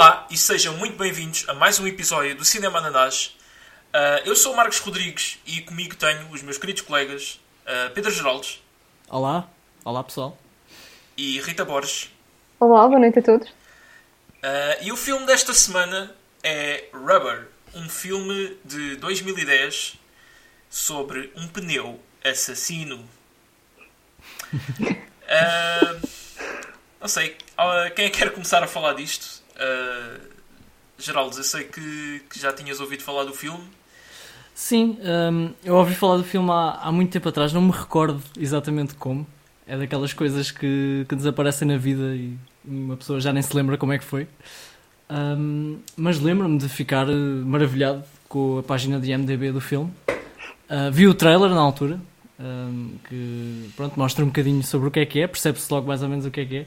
Olá e sejam muito bem-vindos a mais um episódio do Cinema Ananás. Uh, eu sou o Marcos Rodrigues e comigo tenho os meus queridos colegas uh, Pedro Geraldes. Olá, olá pessoal. E Rita Borges. Olá, boa noite a todos. Uh, e o filme desta semana é Rubber, um filme de 2010 sobre um pneu assassino. não sei, quem é que quer começar a falar disto? Uh, Geraldo, eu sei que, que, já tinhas ouvido falar do filme. Sim, um, eu ouvi falar do filme há, há muito tempo atrás, não me recordo exatamente como. É daquelas coisas que, que desaparecem na vida e uma pessoa já nem se lembra como é que foi. Um, mas lembro-me de ficar maravilhado com a página de IMDB do filme. Uh, vi o trailer na altura, um, que pronto, mostra um bocadinho sobre o que é que é, percebe-se logo mais ou menos o que é que é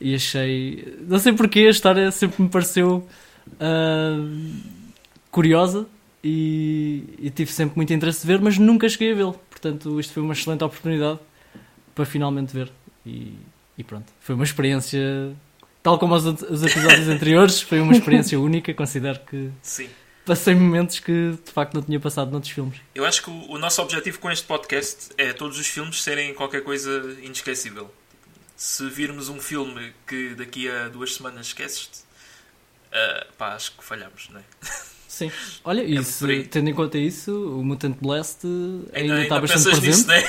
e achei. Não sei porquê, a história sempre me pareceu uh, curiosa e, e, tive sempre muito interesse de ver, mas nunca cheguei a vê-lo. Portanto, isto foi uma excelente oportunidade para finalmente ver. E, e pronto, foi uma experiência, tal como os, os episódios anteriores, foi uma experiência única. Considero que. Sim passei momentos que de facto não tinha passado noutros filmes. Eu acho que o, o, nosso objetivo com este podcast é todos os filmes serem qualquer coisa inesquecível se virmos um filme que daqui a duas semanas esqueces uh, pá, acho que falhamos, não é? Sim. Olha, é isso, tendo em conta isso, o Mutant Blast ainda, ainda está bastante presente. Nisso, né?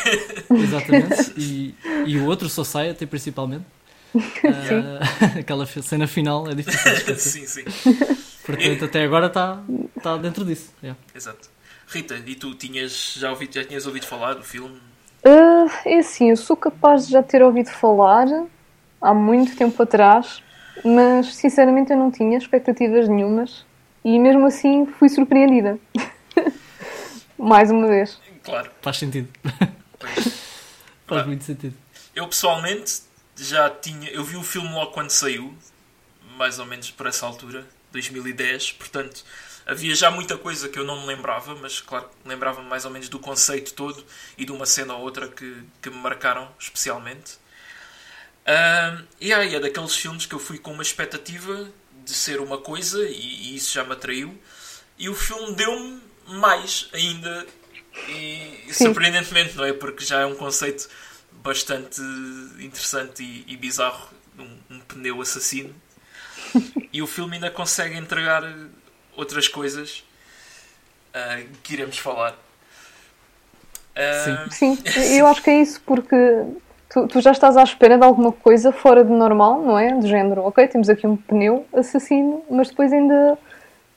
Exatamente. E, e o outro Society, principalmente. Uh, aquela cena final é difícil de esquecer. sim, sim. Portanto, até agora está, está dentro disso. Yeah. Exato. Rita, e tu tinhas, já, ouvido, já tinhas ouvido falar do filme? Uh, é assim, eu sou capaz de já ter ouvido falar há muito tempo atrás, mas sinceramente eu não tinha expectativas nenhumas e mesmo assim fui surpreendida. Mais uma vez. Claro. Faz sentido. Faz muito sentido. Eu pessoalmente já tinha. Eu vi o filme logo quando saiu, mais ou menos por essa altura, 2010, portanto havia já muita coisa que eu não me lembrava, mas claro, lembrava-me mais ou menos do conceito todo e de uma cena ou outra que, que me marcaram especialmente. Uh, e aí é daqueles filmes que eu fui com uma expectativa de ser uma coisa e, e isso já me atraiu. E o filme deu-me mais ainda, e, surpreendentemente, não é? Porque já é um conceito bastante interessante e, e bizarro um, um pneu assassino. E o filme ainda consegue entregar outras coisas uh, que iremos falar. Uh... Sim. Sim, eu acho que é isso, porque tu, tu, já estás à espera de alguma coisa fora de normal, não é? Do género, ok, temos aqui um pneu assassino, mas depois ainda,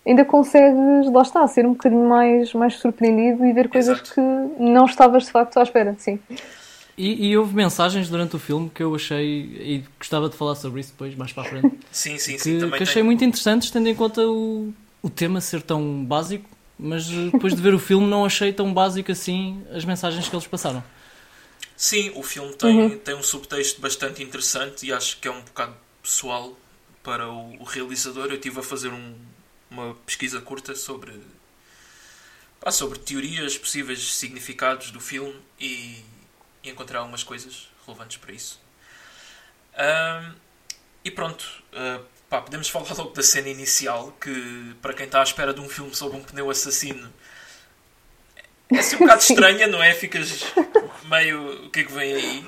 ainda consegues, lá está, ser um bocadinho mais, mais surpreendido e ver coisas Exato. que não estavas de facto à espera, sim. E, e, houve mensagens durante o filme que eu achei, e gostava de falar sobre isso depois, mais para a frente. sim, sim, que, sim. Também que achei muito interessantes, tendo em conta o, o tema ser tão básico, mas eh, depois de ver o filme não achei tão básico assim as mensagens que eles passaram. Sim, o filme tem, uhum. tem um subtexto bastante interessante e acho que é um bocado pessoal para o, o realizador. Eu estive a fazer um, uma pesquisa curta sobre, pá, sobre teorias, possíveis significados do filme e, e encontrei algumas coisas relevantes para isso. Um, e pronto, uh, Pá, podemos falar logo da cena inicial, que para quem está à espera de um filme sobre um pneu assassino é assim um bocado estranha, não é? Ficas meio. O que é que vem aí?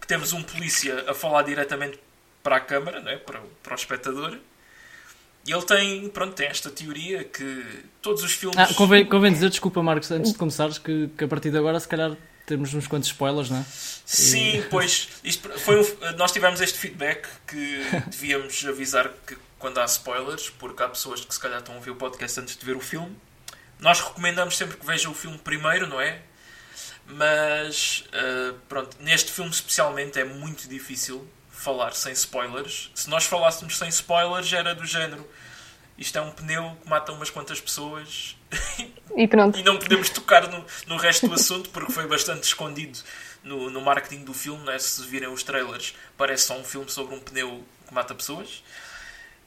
Que temos um polícia a falar diretamente para a câmara, não é? para, para o espectador. E ele tem, pronto, tem esta teoria que todos os filmes. Ah, convém, convém dizer, desculpa Marcos, antes de começares, que, que a partir de agora, se calhar, temos uns quantos spoilers, não é? Sim, e... pois foi um, nós tivemos este feedback que devíamos avisar que quando há spoilers, porque há pessoas que se calhar estão a ver o podcast antes de ver o filme. Nós recomendamos sempre que vejam o filme primeiro, não é? Mas uh, pronto, neste filme especialmente é muito difícil falar sem spoilers. Se nós falássemos sem spoilers era do género isto é um pneu que mata umas quantas pessoas e, pronto. e não podemos tocar no, no resto do assunto porque foi bastante escondido no, no marketing do filme. Né? Se virem os trailers, parece só um filme sobre um pneu que mata pessoas,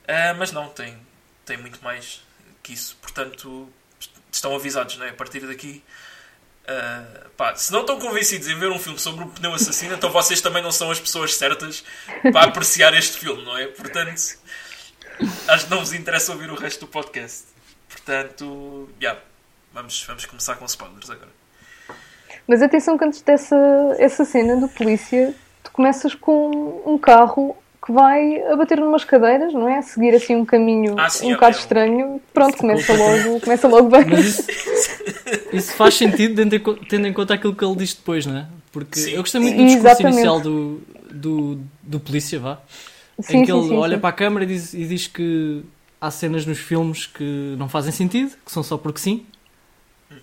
uh, mas não, tem, tem muito mais que isso. Portanto, estão avisados, né? a partir daqui. Uh, pá, se não estão convencidos em ver um filme sobre um pneu assassino, então vocês também não são as pessoas certas para apreciar este filme, não é? Portanto, acho que não vos interessa ouvir o resto do podcast. Portanto, yeah, vamos, vamos começar com spoilers agora. Mas atenção que antes dessa essa cena do polícia, tu começas com um carro que vai a bater numas cadeiras, não é? A seguir assim um caminho Ah, sim, um bocado é estranho. Pronto, começa logo, começa logo bem. Mas isso, isso faz sentido tendo em, co- tendo em conta aquilo que ele diz depois, não é? Porque Sim. eu gostei muito do discurso Exatamente. inicial do, do, do polícia, vá. Sim, em que sim, ele sim, olha sim. para a câmara e diz, e diz que há cenas nos filmes que não fazem sentido, que são só porque sim.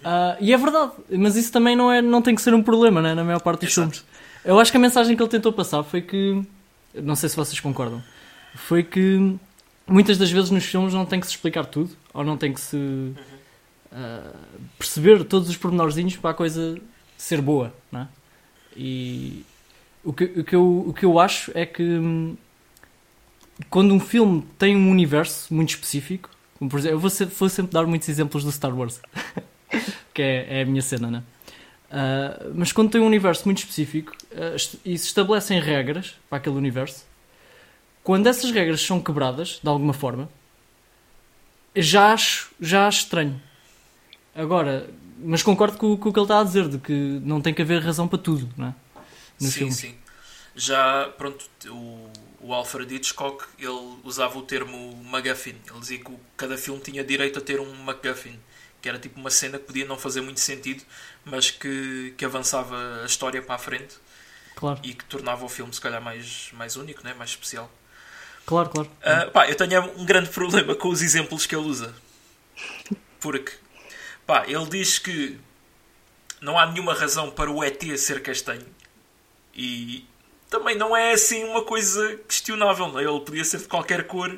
Ah, e é verdade, mas isso também não, é, não tem que ser um problema né, na maior parte dos Exato. filmes. Eu acho que a mensagem que ele tentou passar foi que, não sei se vocês concordam, foi que muitas das vezes nos filmes não tem que se explicar tudo, ou não tem que se ah, perceber todos os pormenorzinhos para a coisa ser boa, não é? E o que, o, que eu, o que eu acho é que hum, quando um filme tem um universo muito específico, como por exemplo, eu vou, se- vou sempre dar muitos exemplos do Star Wars, que é, é a minha cena, né? Ah, mas quando tem um universo muito específico est- e se estabelecem regras para aquele universo, quando essas regras são quebradas de alguma forma, já acho, já acho estranho. Agora, mas concordo com, o- com o que ele está a dizer, de que não tem que haver razão para tudo, não é? Nos sim, filmes. sim. Já, pronto, o, o Alfred Hitchcock, ele usava o termo MacGuffin. Ele dizia que cada filme tinha direito a ter um MacGuffin. Que era tipo uma cena que podia não fazer muito sentido, mas que, que avançava a história para a frente Claro, e que tornava o filme, se calhar, mais, mais único, né? mais especial. claro, claro. Ah, pá, eu tenho um grande problema com os exemplos que ele usa. Porque, pá, ele diz que não há nenhuma razão para o ET ser castanho. E também não é assim uma coisa questionável, não é? Ele podia ser de qualquer cor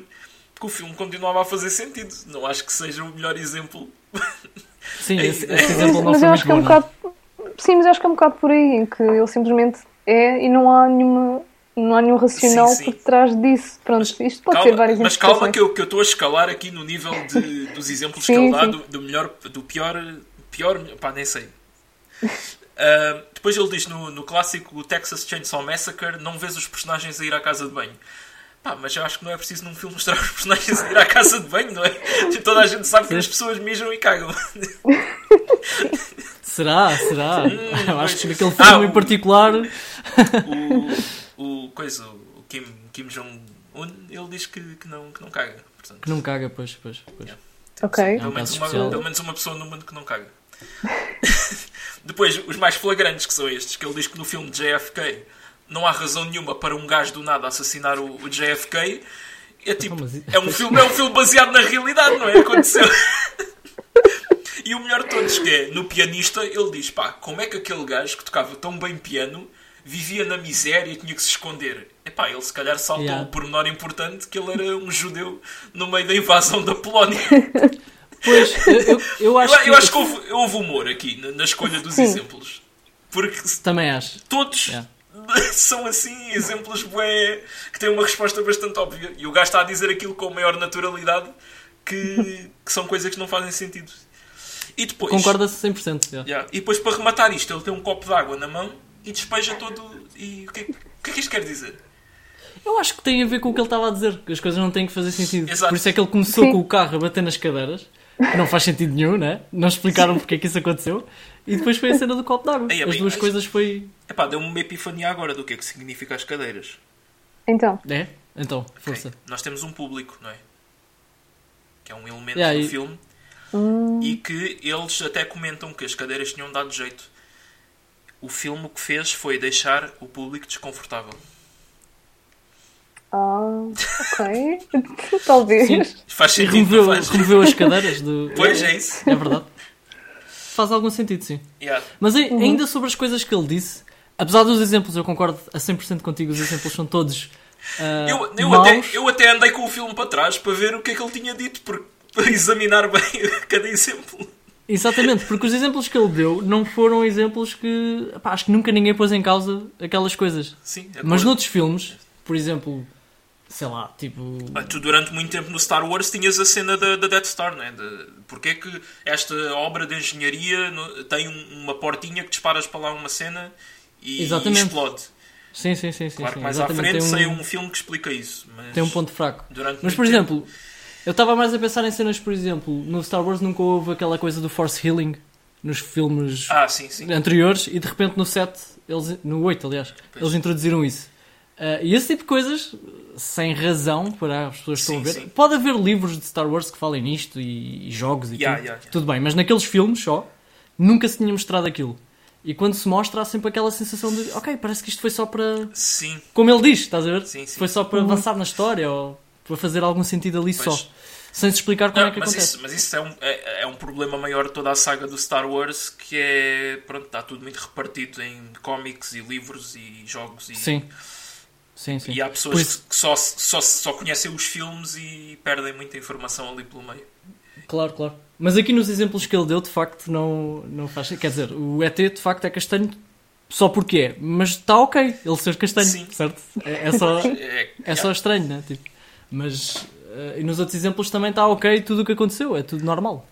que o filme continuava a fazer sentido. Não acho que seja o melhor exemplo. Sim, esse, mas- esse exemplo não mas foi eu acho que é um não é? bocado. Sim, mas eu acho que é um bocado por aí, em que ele simplesmente é e não há nenhuma. Não há nenhum racional Sim, sim. por trás disso. Pronto, isto pode Calma, ter várias mas calma que eu que eu estou a escalar aqui no nível de- dos exemplos Sim, que ele dá, do, do melhor, do pior, pior, pá, nem sei. Ah, depois ele diz no, no clássico o Texas Chainsaw Massacre: não vês os personagens a ir à casa de banho. Pá, mas eu acho que não é preciso num filme mostrar os personagens a ir à casa de banho, não é? Toda a gente sabe que as pessoas mijam e cagam. Será? Será? eu acho que naquele Ah, filme em o- particular. O, o, coisa, o Kim, Kim Jong-un, ele diz que, que, não, que não caga. Portanto, Que não caga, pois, pois, pois. Ok. É um Pelo menos, caso uma, pelo menos uma pessoa no mundo que não caga. Depois, os mais flagrantes que são estes, que ele diz que no filme de JFK não há razão nenhuma para um gajo do nada assassinar o, o JFK. É tipo, Então, é um, filme, é um filme baseado na realidade, não é? Aconteceu. E o melhor de todos que é, no pianista, ele diz, pá, como é que aquele gajo que tocava tão bem piano vivia na miséria e tinha que se esconder? Epá, ele se calhar saltou Yeah. o pormenor importante que ele era um judeu no meio da invasão da Polónia. Pois, eu, eu, eu acho Eu, que. eu acho que houve, houve humor aqui na, na escolha dos Sim. exemplos. Porque Também acho. todos Yeah. são assim exemplos bué, que têm uma resposta bastante óbvia. E o gajo está a dizer aquilo com a maior naturalidade que, que são coisas que não fazem sentido. E depois, Concorda-se 100%. yeah. Yeah. e depois para rematar isto, ele tem um copo de água na mão e despeja todo. E o que, é, que- o que é que isto quer dizer? Eu acho que tem a ver com o que ele estava a dizer, que as coisas não têm que fazer sentido. Exato. Por isso é que ele começou Sim. com o carro a bater nas cadeiras, não faz sentido nenhum, né? Não explicaram porque é que isso aconteceu. E depois foi a cena do copo d'água. As duas mas- coisas foi. Epá, deu-me uma epifania agora do que é que significa as cadeiras. Então, É? Então, força. Nós temos um público, não é? Que é um elemento Yeah, do e- filme e que eles até comentam que as cadeiras tinham dado jeito. O filme o que fez foi deixar o público desconfortável. Ah, ok. Talvez. Sim. Faz sentido, removeu, faz? removeu as cadeiras do. Pois é isso. É verdade. Faz algum sentido, sim. Yeah. Mas ai- ainda sobre as coisas que ele disse, apesar dos exemplos, eu concordo a 100% contigo, os exemplos são todos. ah, Eu, eu, maus. até, eu até andei com o filme para trás para ver o que é que ele tinha dito, porque, para examinar bem cada exemplo. Exatamente, porque os exemplos que ele deu não foram exemplos que. pá, acho que nunca ninguém pôs em causa aquelas coisas. Sim, é Mas noutros filmes, por exemplo, sei lá, tipo. Ah, Tu durante muito tempo no Star Wars tinhas a cena da, da Death Star, não é? De, porque é que esta obra de engenharia no- tem um- uma portinha que disparas para lá uma cena e, Exatamente. explode? Sim, sim, sim. sim, Claro sim. mais à Exatamente, frente tem um, um filme que explica isso. Mas tem um ponto fraco. durante Mas, por tempo- exemplo, eu estava mais a pensar em cenas, por exemplo, no Star Wars nunca houve aquela coisa do Force Healing nos filmes Ah, sim, sim. anteriores e de repente no 7, eles, no 8 aliás, Pois. eles introduziram isso. Ah, e esse tipo de coisas, sem razão para as pessoas que estão a ver, sim. pode haver livros de Star Wars que falem nisto e, e jogos e Yeah, tudo. yeah, yeah. Tudo bem, mas naqueles filmes só, nunca se tinha mostrado aquilo. E quando se mostra, há sempre aquela sensação de, ok, parece que isto foi só para. Sim, Como ele diz, estás a ver? Sim, sim. Foi só para avançar na história ou para fazer algum sentido ali Pois. só. Sem se explicar como Não, é que mas, acontece. isso, mas isso é um, é, é um problema maior de toda a saga do Star Wars que é. Pronto, está tudo muito repartido em cómics e livros e jogos. E, Sim. Sim, sim. e há pessoas Pois- que só, só, só conhecem os filmes e perdem muita informação ali pelo meio. Claro, claro. Mas aqui nos exemplos que ele deu, de facto, não, não faz. Quer dizer, o ET de facto é castanho só porque é. Mas está ok ele ser castanho, Sim. certo? É, é só, É, é só estranho, né? Tipo, mas. eh, e nos outros exemplos também está ok tudo o que aconteceu, é tudo normal.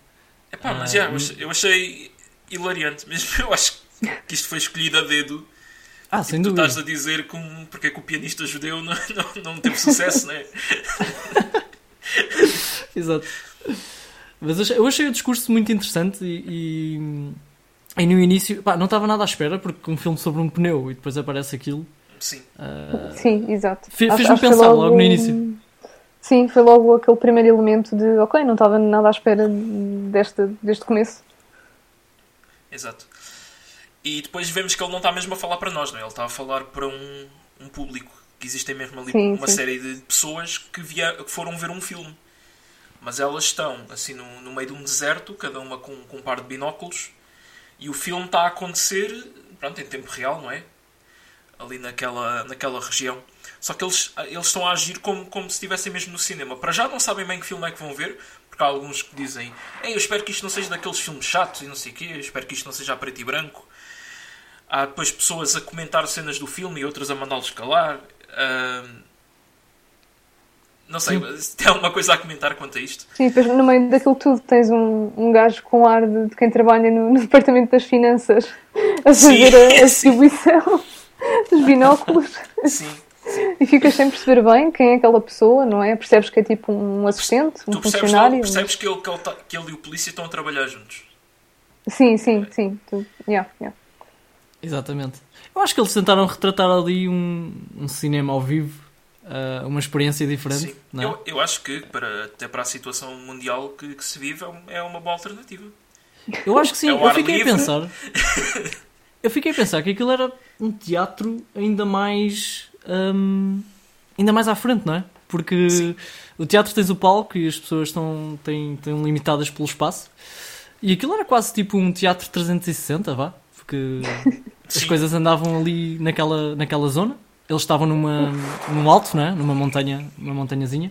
Epá, mas Ah, já, eu achei- eu achei hilariante mesmo. Eu acho que isto foi escolhido a dedo. Ah, sem tu dúvida. estás a dizer com, porque é que o pianista judeu não, não, não teve sucesso, né? Exato. Mas eu achei, o discurso muito interessante e, e, e no início, pá, não estava nada à espera porque um filme sobre um pneu e depois aparece aquilo. Sim. ah, Sim, exato. Fe- fez-me pensar logo no início. Sim, foi logo aquele primeiro elemento de ok, não estava nada à espera deste, deste começo. Exato. E depois vemos que ele não está mesmo a falar para nós, não é? Ele está a falar para um, um público. Que existem mesmo ali Sim, uma sim. série de pessoas que, via, que foram ver um filme. Mas elas estão assim no, no meio de um deserto, cada uma com, com um par de binóculos, e o filme está a acontecer pronto, em tempo real, não é? Ali naquela, naquela região. Só que eles, eles estão a agir como, como se estivessem mesmo no cinema. Para já não sabem bem que filme é que vão ver, porque há alguns que dizem Ei, eu espero que isto não seja daqueles filmes chatos e não sei o quê, eu espero que isto não seja a preto e branco. Há depois pessoas a comentar cenas do filme e outras a mandá-los calar. Ahm, não sei, tem alguma coisa a comentar quanto a isto? Sim, depois no meio daquilo tudo tens um, um gajo com ar de, de quem trabalha no, no departamento das finanças a Sim, fazer a, a distribuição dos binóculos Sim. e ficas sem perceber bem quem é aquela pessoa, não é? Percebes que é tipo um assistente, um Tu percebes, funcionário. percebes que, ele, que, ele tá- que ele e o polícia estão a trabalhar juntos. Sim, sim, sim. Tu, yeah, yeah. Exatamente. Eu acho que eles tentaram retratar ali um, um cinema ao vivo, ah, uma experiência diferente. É? Eu, eu acho que, para, até para a situação mundial que, que se vive, é um- é uma boa alternativa. Eu acho que sim. É eu fiquei livre. a pensar. eu fiquei a pensar que aquilo era um teatro ainda mais. hum, ainda mais à frente, não é? Porque Sim. o teatro tens o palco e as pessoas estão, têm, estão limitadas pelo espaço. E aquilo era quase tipo um teatro 360, vá. Porque as coisas andavam ali naquela, naquela zona. Eles estavam numa, num alto, não é? Numa montanha, numa montanhazinha.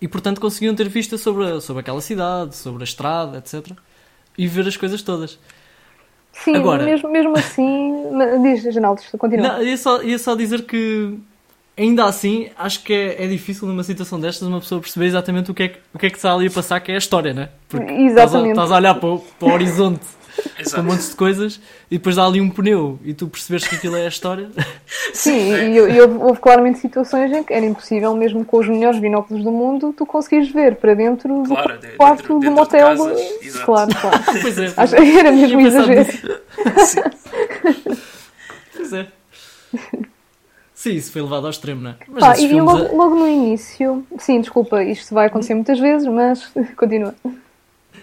E portanto conseguiam ter vista sobre, a- sobre aquela cidade, sobre a estrada, etc. E ver as coisas todas. Sim, Agora- mesmo, mesmo assim. Diz, Janaldo, continua. Não, ia, só, ia só dizer que ainda assim acho que é, é difícil numa situação destas uma pessoa perceber exatamente o que, é que, o que é que está ali a passar, que é a história, né? Porque estás a, Exatamente. estás a olhar para o, para o horizonte Exato. um monte de coisas e depois dá ali um pneu e tu percebes que aquilo é a história. Sim, e, e houve, houve claramente situações em que era impossível, mesmo com os melhores binóculos do mundo, tu conseguires ver para dentro do Claro, quarto dentro- de motel. casas, exato. claro, claro. pois é. Acho, era mesmo exagero. nisso. Pois é. Sim, isso foi levado ao extremo, não é? Pá, e logo, logo no início, sim, desculpa, isto vai acontecer muitas vezes, mas continua.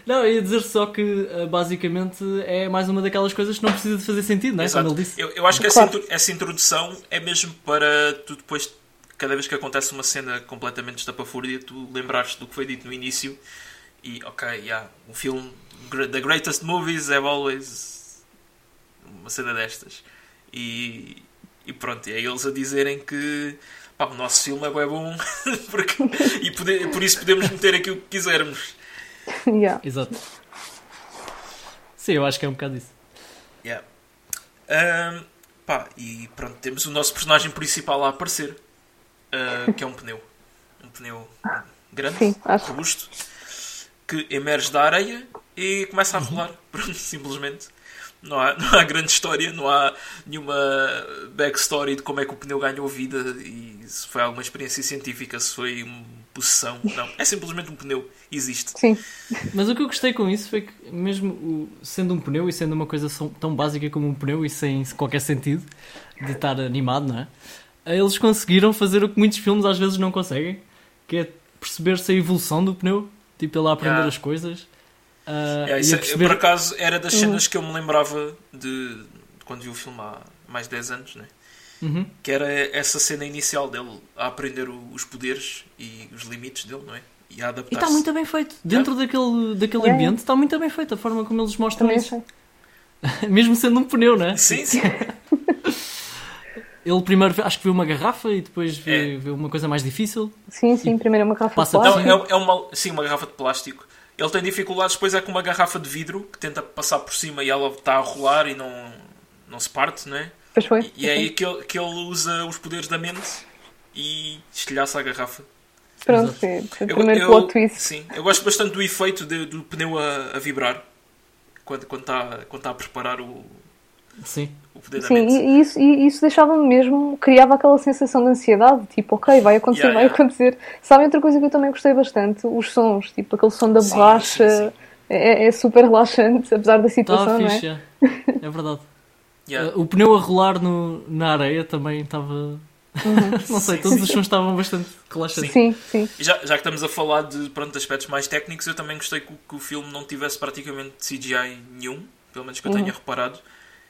Não, eu ia dizer só que eh, basicamente é mais uma daquelas coisas que não precisa de fazer sentido, não é? Exato. Como ele disse. Eu, eu acho que essa, Claro. intro- essa introdução é mesmo para tu depois, cada vez que acontece uma cena completamente estapafúrdia, tu lembrares do que foi dito no início e, ok, yeah, um filme, The Greatest Movies have always uma cena destas. E, e pronto, e é eles a dizerem que pá, o nosso filme é bem bom porque, e pode- por isso podemos meter aquilo que quisermos. Yeah. Exato. Sim, eu acho que é um bocado isso. Yeah. Ahm, pá, e pronto, temos o nosso personagem principal a aparecer, ah, que é um pneu. Um pneu grande, Sim, robusto, que emerge da areia e começa a rolar, pronto, simplesmente. Não há, não há grande história, não há nenhuma backstory de como é que o pneu ganhou vida e se foi alguma experiência científica, se foi uma possessão. Não, é simplesmente um pneu, existe. Sim. Mas o que eu gostei com isso foi que, mesmo o- sendo um pneu e sendo uma coisa tão básica como um pneu e sem qualquer sentido de estar animado, não é? Eles conseguiram fazer o que muitos filmes às vezes não conseguem, que é perceber-se a evolução do pneu, tipo ele a aprender Yeah. as coisas. ah, É, e isso é- perceber... Por acaso era das cenas que eu me lembrava de, de quando vi o filme há mais de 10 anos, né? Uhum. que era essa cena inicial dele a aprender o- os poderes e os limites dele, não é? E a E adaptar-se. está muito bem feito. Dentro daquele, daquele Yeah. ambiente está muito bem feito a forma como eles mostram Também isso. Mesmo sendo um pneu, não é? Sim, sim. Ele primeiro acho que vê uma garrafa e depois vê, É. vê uma coisa mais difícil. Sim, sim, primeiro é uma garrafa de Passa- Não, plástico. é, é uma, sim, uma garrafa de plástico. Ele tem dificuldades depois é com uma garrafa de vidro que tenta passar por cima e ela está a rolar e não, não se parte, não é? Pois foi. E é aí que ele, que ele usa os poderes da mente e estilhaça a garrafa. Pronto, foi o Eu- primeiro eu- plot twist. Sim, eu gosto bastante do efeito de- do pneu a, a vibrar quando quando está quando tá a preparar o, Sim. o poder da Sim, mente. e, e isso, e isso deixava-me mesmo, criava aquela sensação de ansiedade, tipo, ok, vai acontecer, Yeah, vai yeah. acontecer. Sabem outra coisa que eu também gostei bastante? Os sons, tipo, aquele som da Sim, borracha, sim, sim. É, é super relaxante, apesar da Está situação, não é? fixe, é. É verdade. Yeah. Uh, o pneu a rolar no, na areia também estava. Não sei, Sim, todos sim. os sons estavam bastante relaxantes. Sim, sim. E já, já que estamos a falar de, pronto, aspectos mais técnicos, eu também gostei que, o- que o filme não tivesse praticamente CGI nenhum, pelo menos que eu tenha reparado.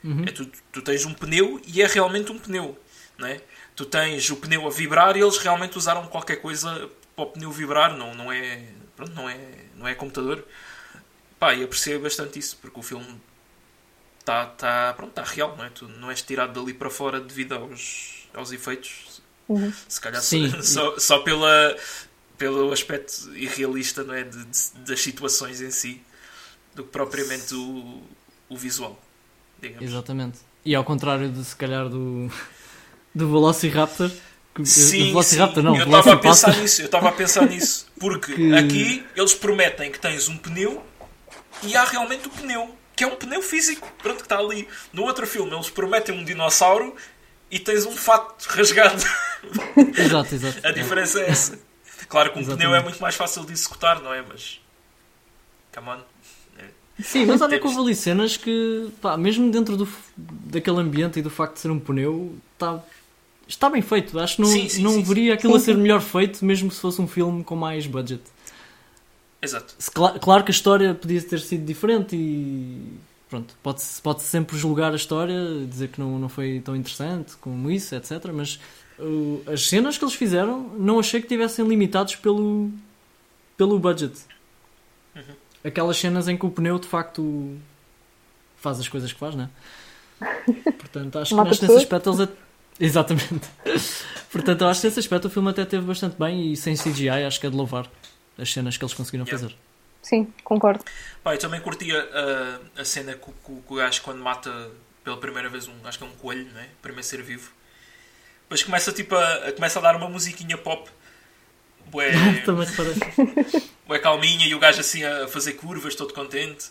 Uhum. É tu, tu tens um pneu e é realmente um pneu, não é? Tu tens o pneu a vibrar e eles realmente usaram qualquer coisa para o pneu vibrar, não, não é, pronto, não é, não é computador. Pá, e apreciei bastante isso, porque o filme está tá, pronto, tá real, não é? Tu não és tirado dali para fora devido aos, aos efeitos. Uhum. Se calhar Sim. só, só, pela, pelo aspecto irrealista não é? De- de- das situações em si, do que propriamente o, o visual. Digamos. Exatamente. E ao contrário de se calhar do, do Velociraptor. Que, Sim, do Velociraptor sim. não, eu estava a pensar nisso, eu estava a pensar nisso, porque Que- aqui eles prometem que tens um pneu e há realmente o pneu, que é um pneu físico, pronto, que está ali. No outro filme eles prometem um dinossauro e tens um fato rasgado. Exato, exato. A diferença é essa. Claro que um Exatamente. pneu é muito mais fácil de executar, não é? Mas. Come on. Sim, mas olha que houve ali cenas que, pá, mesmo dentro do, daquele ambiente e do facto de ser um pneu, tá, está bem feito. Acho que não, Sim, sim, não sim, veria aquilo a ser melhor feito, mesmo se fosse um filme com mais budget. Exato. Se cla- claro que a história podia ter sido diferente e pronto, pode-se pode sempre julgar a história, dizer que não, não foi tão interessante como isso, etc. Mas uh, as cenas que eles fizeram não achei que tivessem limitados pelo, pelo budget. Aquelas cenas em que o pneu de facto faz as coisas que faz, não é? Portanto, acho que nesse aspecto eles. at- Exatamente. Portanto, acho que nesse aspecto o filme até teve bastante bem e sem CGI acho que é de louvar as cenas que eles conseguiram Yeah. fazer. Sim, concordo. Pá, eu também curtia a, a cena que, o- que que o gajo quando mata pela primeira vez um, acho que é um coelho, não é? Primeiro ser vivo. Depois começa tipo a, a- começa a dar uma musiquinha pop. Bué, Também bué calminha e o gajo assim a fazer curvas, todo contente.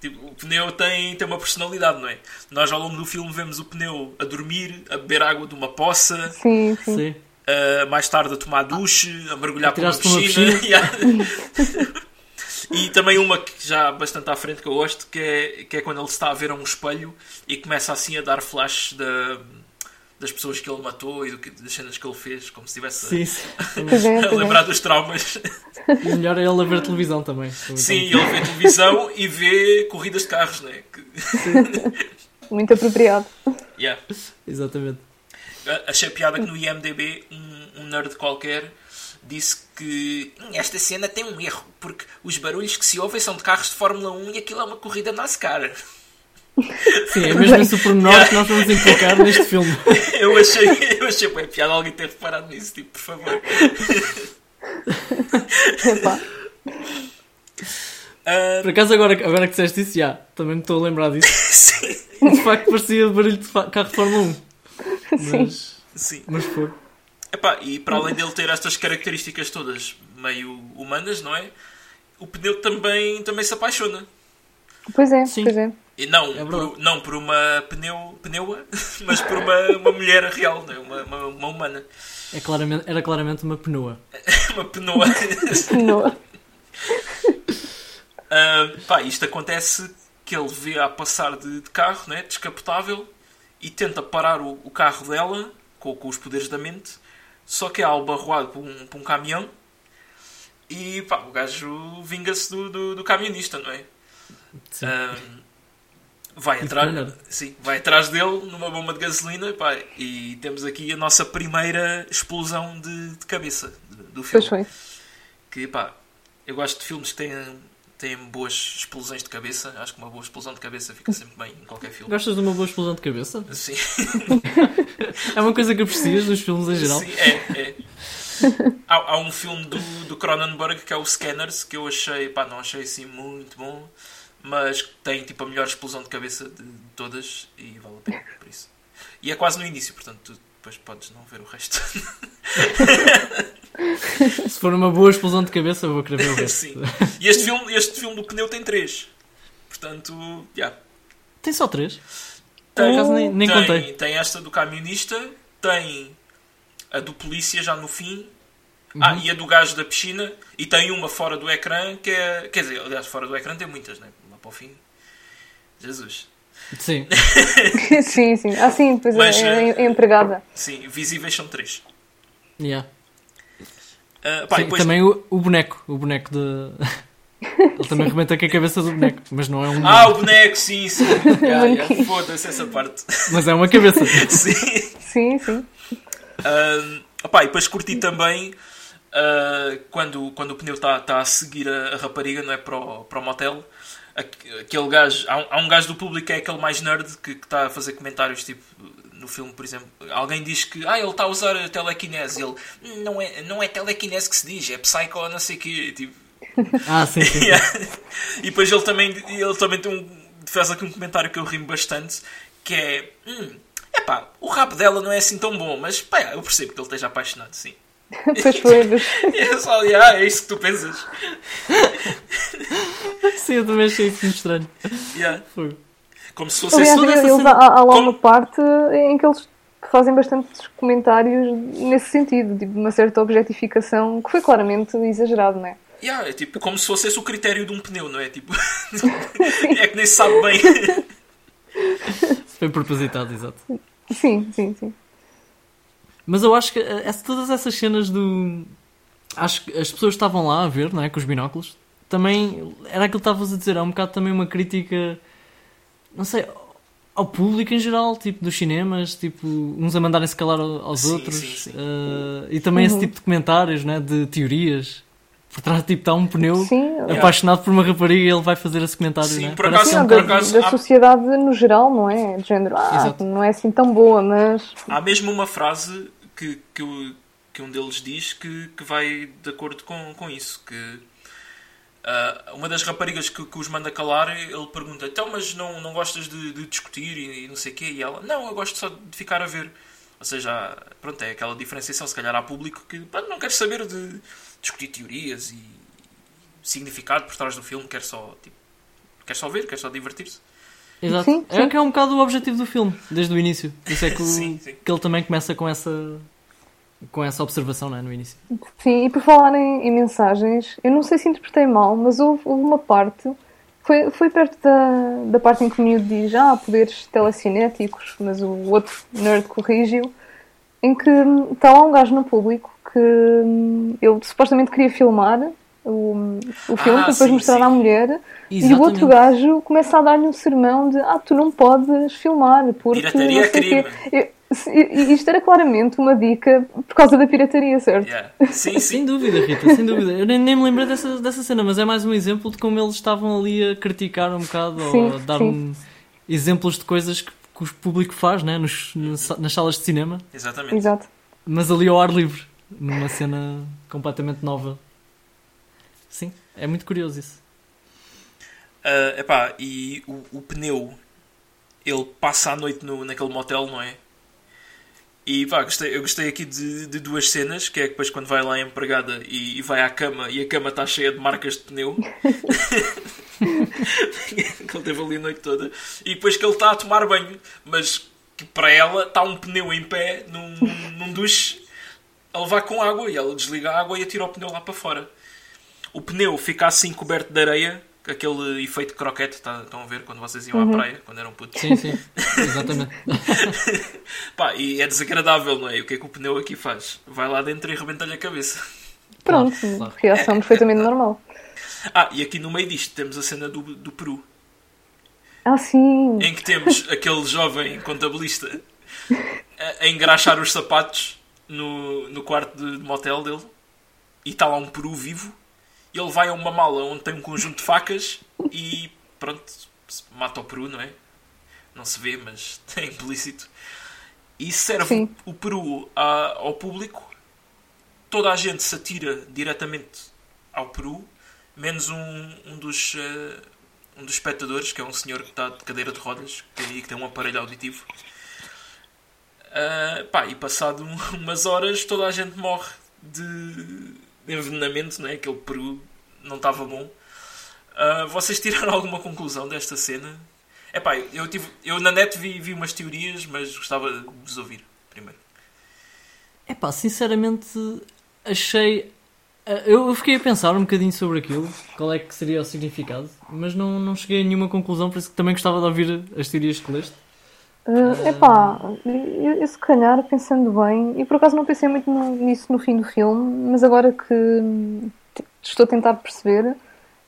Tipo, o pneu tem, tem uma personalidade, não é? Nós ao longo do filme vemos o pneu a dormir, a beber água de uma poça, Sim, sim. Sim. Uh, mais tarde a tomar duche, a mergulhar A para uma para uma piscina. E também uma que já bastante à frente que eu gosto, que é, que é quando ele está a ver a um espelho e começa assim a dar flashes da, das pessoas que ele matou e do que, das cenas que ele fez, como se estivesse Sim, sim. A, lembrar dos traumas. E melhor é ele a ver televisão também. Sim, ele vê televisão e vê corridas de carros, né? Que- Muito apropriado. Yeah. Exatamente. Achei piada que no IMDB um, um nerd qualquer disse que "Hum, esta cena tem um erro, porque os barulhos que se ouvem são de carros de Fórmula 1 e aquilo é uma corrida NASCAR. Sim, é mesmo esse o pormenor que nós vamos implicar neste filme. Eu achei, eu achei bem piada alguém ter reparado nisso, tipo, por favor. Epá. Ah, Por acaso, agora, agora que disseste isso, já, também me estou a lembrar disso. sim, De facto, parecia barulho de carro de Fórmula 1. Mas, sim. mas foi. Epá, e para além dele ter estas características todas meio humanas, não é? O pneu também, também se apaixona. Pois é, Sim. pois é. E não, É por, não por uma pneu, pneua, mas por uma, uma mulher real, não é? uma, uma, uma humana. É claramente, era claramente uma penoa. Uma penoa. Não. Ah, pá, isto acontece que ele vê a passar de, de carro, né, descapotável, e tenta parar o, o carro dela com, com os poderes da mente, só que é albarroado por um, por um caminhão e pá, o gajo vinga-se do, do, do camionista, não é? Sim. Ah, vai, atrás, sim, vai atrás dele numa bomba de gasolina pá, e temos aqui a nossa primeira explosão de, de cabeça do, do filme. Pois foi. Que pá, eu gosto de filmes que têm, têm boas explosões de cabeça. Acho que uma boa explosão de cabeça fica sempre bem em qualquer filme. Gostas de uma boa explosão de cabeça? Sim, É uma coisa que aprecias nos filmes em geral? sim é, é. Há, há um filme do, do Cronenberg que é o Scanners que eu achei, pá, não achei assim muito bom, mas tem tipo a melhor explosão de cabeça de, de todas e vale a pena por isso. E é quase no início, portanto tu depois podes não ver o resto. Se for uma boa explosão de cabeça, eu vou querer ver o resto. Sim. E este filme, este filme do pneu tem três. Portanto, já. Tem só três? Tem, Por acaso nem, nem tem, contei. tem esta do camionista, tem a do polícia já no fim, Uhum. ah, e a do gajo da piscina, e tem uma fora do ecrã que é. Quer dizer, aliás, fora do ecrã tem muitas, né? Lá para o fim. Jesus. Sim. sim, sim. Ah, sim, depois Mas, é, eh, é empregada. Sim, visíveis são três. Yeah. Ah, pá, e Sim, depois- Também o, o boneco. O boneco de. Ele também rebenta com a cabeça do boneco. Mas não é um. Ah, o boneco, sim, sim. Yeah, yeah. Foda-se essa parte. Mas é uma cabeça. sim. Sim, sim. Opá, e depois curti também uh, quando, quando o pneu está tá a seguir a, a rapariga não é, para, o, para o motel. Aqu- Aquele gajo, há um, há um gajo do público que é aquele mais nerd que está a fazer comentários tipo no filme, por exemplo. Alguém diz que ah, ele está a usar a telecinese. E ele "Hum, não é, não é telecinese que se diz, é psycho, não sei o quê. Tipo, Ah, sim, sim. E depois ele também, ele também tem um, faz aqui um comentário que eu rimo bastante, que é hum, epá, o rap dela não é assim tão bom, mas pá, eu percebo que ele esteja apaixonado, sim. Pois foi. mas- E é só, yeah, é isso que tu pensas. Sim, eu também achei isso muito estranho. Yeah. Foi. Como se fosse Aliás, toda eles, cena- há, há lá Como- uma parte em que eles fazem bastantes comentários nesse sentido, tipo, uma certa objetificação que foi claramente exagerado, não é? Yeah, é tipo como se fosse esse o critério de um pneu, não é? Tipo, é que nem se sabe bem. Foi propositado, exato. Sim, sim, sim. Mas eu acho que eh, essa- todas essas cenas do. Acho que as pessoas que estavam lá a ver, não é? Com os binóculos. Também. Era aquilo que estavas a dizer. É um bocado também uma crítica. Não sei. Ao público em geral, tipo, dos cinemas, tipo, uns a mandarem-se calar ao- aos Sim, outros. sim, sim. eh, e também esse Uhum. tipo de comentários, né? De teorias. Por trás, tipo, está um pneu Sim, apaixonado por uma rapariga e ele vai fazer esse comentário, Sim, né? por acaso- Não, por da, acaso, da há- sociedade no geral, não é? De género, ah, Exato. não é assim tão boa, mas Há mesmo uma frase que, que, que um deles diz que, que vai de acordo com, com isso. Que ah, uma das raparigas que, que os manda calar, ele pergunta: Então, mas não, não gostas de, de discutir e, e não sei o quê? E ela: Não, eu gosto só de ficar a ver. Ou seja, pronto, é aquela diferenciação. Se calhar há público que pá, não quer saber de discutir teorias e significado por trás do filme, quer só, tipo, quer só ver, quer só divertir-se. Exato. Sim, É sim. que é um bocado o objetivo do filme, desde o início. Por isso é que, o- Sim, sim. que ele também começa com essa, com essa observação, não é? No início. Sim, e por falar em, em mensagens, eu não sei se interpretei mal, mas houve, houve uma parte, foi, foi perto da, da parte em que o miúdo diz, ah, poderes telecinéticos, mas o outro nerd corrigiu, em que hum, está lá um gajo no público que hum, ele supostamente queria filmar o, filme Ah, para depois sim, mostrar sim. à mulher e o Exatamente. outro gajo começa a dar-lhe um sermão de ah, tu não podes filmar porque Pirataria não é sei crime. quê. E isto era claramente uma dica por causa da pirataria, certo? Yeah. Sim, Sem dúvida, Rita, sem dúvida. Eu nem, nem me lembrei dessa, dessa cena, mas é mais um exemplo de como eles estavam ali a criticar um bocado ou Sim, a dar um, exemplos de coisas que, que o público faz né? Nos, nas, nas salas de cinema, Exatamente. Exato. mas ali ao ar livre, numa cena completamente nova. Sim, é muito curioso isso. Ah, epá, e o, o pneu, ele passa a noite no, naquele motel, não é? E pá, gostei, eu gostei aqui de, de, duas cenas, que é depois quando vai lá a empregada e, e vai à cama e a cama está cheia de marcas de pneu. que ele teve ali a noite toda. E depois que ele está a tomar banho, mas que para ela está um pneu em pé num, num duche a levar com água e ela desliga a água e atira o pneu lá para fora. O pneu fica assim coberto de areia aquele efeito croquete, tá, estão a ver quando vocês iam uhum. à praia, quando eram putos. Sim, sim, exatamente. Pá, e é desagradável, não é? O que é que o pneu aqui faz? Vai lá dentro e rebenta-lhe a cabeça. Pronto, claro. reação é. perfeitamente normal. Ah, e aqui no meio disto temos a cena do, do Peru. Ah, sim! Em que temos aquele jovem contabilista a, a engraxar os sapatos no, no quarto de, de motel dele e está lá um Peru vivo ele vai a uma mala onde tem um conjunto de facas e pronto, mata o peru, não é? Não se vê, mas é implícito. E serve Sim. o peru a, ao público. Toda a gente se atira diretamente ao peru, menos um, um dos. Uh, um dos espectadores, que é um senhor que está de cadeira de rodas que, que tem um aparelho auditivo. Uh, pá, e passado umas horas toda a gente morre de envenenamento, né? aquele peru não estava bom. Uh, vocês tiraram alguma conclusão desta cena? Epá, eu, tive, eu na net vi, vi umas teorias, mas gostava de vos ouvir primeiro. Epá, sinceramente achei. Ah, eu fiquei a pensar um bocadinho sobre aquilo, qual é que seria o significado, mas não, não cheguei a nenhuma conclusão, por isso que também gostava de ouvir as teorias que leste. Uh, epá, eu, eu, se calhar pensando bem, e por acaso não pensei muito no, nisso no fim do filme, mas agora que estou a tentar perceber,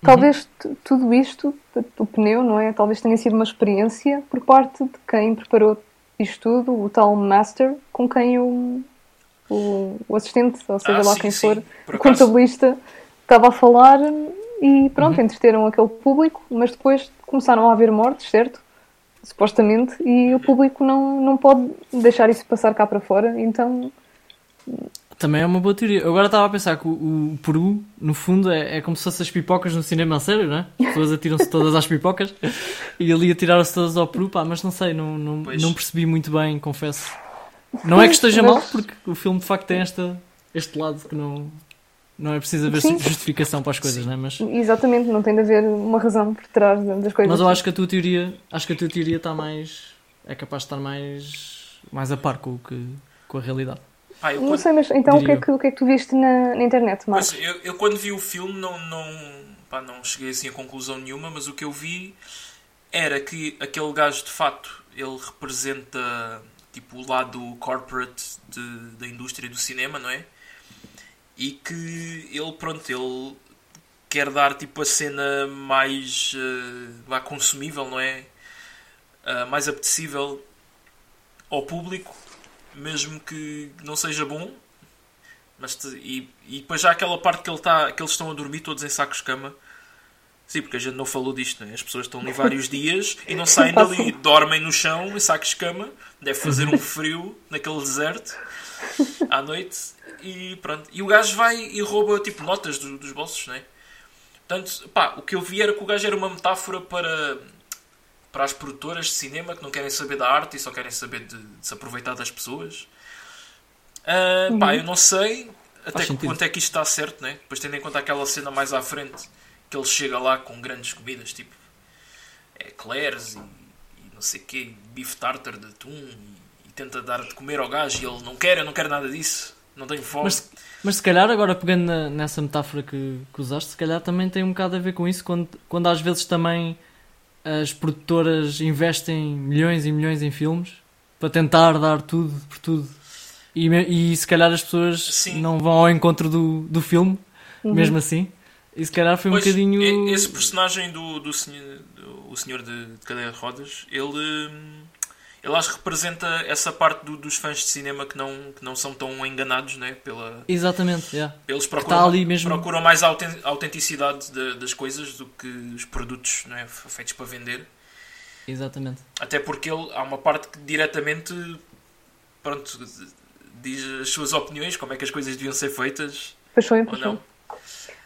talvez uhum. tudo isto, o pneu, não é? Talvez tenha sido uma experiência por parte de quem preparou isto tudo, o tal master, com quem o, o, o assistente, ou seja ah, lá sim, quem sim. for, por o contabilista, estava a falar e pronto, uhum. entreteram aquele público, mas depois começaram a haver mortes, certo? supostamente, e o público não, não pode deixar isso passar cá para fora, então. Também é uma boa teoria. Eu agora estava a pensar que o, o Peru, no fundo, é, é, como se fossem as pipocas no cinema a sério, não é? As pessoas atiram-se todas às pipocas e ali atiraram-se todas ao Peru, pá, mas não sei, não, não, não percebi muito bem, confesso. Não é que esteja mal, porque o filme de facto tem esta, este lado que não, não é preciso haver Sim. justificação para as coisas, não é? Mas... Exatamente, não tem de haver uma razão por trás das coisas. Mas eu acho que a tua teoria, acho que a tua teoria está mais. é capaz de estar mais, mais a par com, que, com a realidade. Ah, não sei, mas então o que, é que, o que é que tu viste na, na internet, Marcos? eu, eu, quando vi o filme não, não, pá, não cheguei assim a conclusão nenhuma, mas o que eu vi era que aquele gajo de fato ele representa tipo o lado corporate de, da indústria do cinema, não é? e que ele, pronto, ele quer dar tipo a cena mais uh, consumível, não é? Uh, mais apetecível ao público, mesmo que não seja bom. Mas te, e, e depois já aquela parte que, ele tá, que eles estão a dormir todos em sacos de cama. Sim, porque a gente não falou disto, não é? As pessoas estão ali vários dias e não saem dali, dormem no chão em sacos de cama. Deve fazer um frio naquele deserto à noite e pronto. E o gajo vai e rouba tipo notas do, dos bolsos, né? Portanto, pá, o que eu vi era que o gajo era uma metáfora para, para as produtoras de cinema que não querem saber da arte e só querem saber de, de se aproveitar das pessoas. Uh, uhum. Pá, eu não sei até que ponto é que isto está certo, né? Depois tendo em conta aquela cena mais à frente que ele chega lá com grandes comidas tipo eclairs e, e não sei o quê, bife tartar de atum e, e tenta dar de comer ao gajo e ele não quer, eu não quero nada disso não tenho fome. Mas, mas se calhar, agora pegando na, nessa metáfora que, que usaste, se calhar também tem um bocado a ver com isso, quando, quando às vezes também as produtoras investem milhões e milhões em filmes para tentar dar tudo por tudo. E, e se calhar as pessoas Sim. não vão ao encontro do, do filme, uhum. mesmo assim. E se calhar foi pois, um bocadinho. Esse personagem do, do, senhor, do o senhor de, de cadeira de rodas, ele hum, ele acho que representa essa parte do, dos fãs de cinema que não, que não são tão enganados né, pela. Exatamente, yeah. Eles procuram, ali mesmo... procuram mais a autenticidade de, das coisas do que os produtos né, feitos para vender. Exatamente. Até porque ele, há uma parte que diretamente pronto, diz as suas opiniões, como é que as coisas deviam ser feitas. Paixão ou não.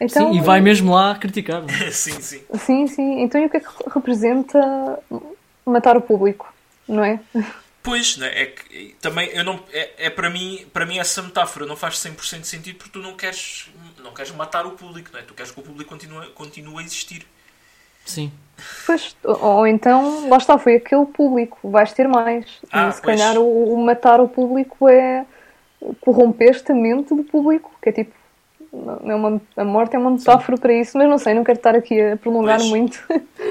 Então, sim, e vai mesmo lá criticar. É? sim, sim. Sim, sim. Então e o que é que representa matar o público? Não é? Pois, né? é que também eu não é, é para mim, para mim essa metáfora não faz 100% de sentido porque tu não queres não queres matar o público, não é? Tu queres que o público continue, continue a existir. Sim. Pois, ou então, lá está, foi aquele público, vais ter mais. Ah, e se pois. calhar o, o matar o público é corrompeste a mente do público, que é tipo, é uma, a morte é uma metáfora para isso, mas não sei, não quero estar aqui a prolongar Pois. muito.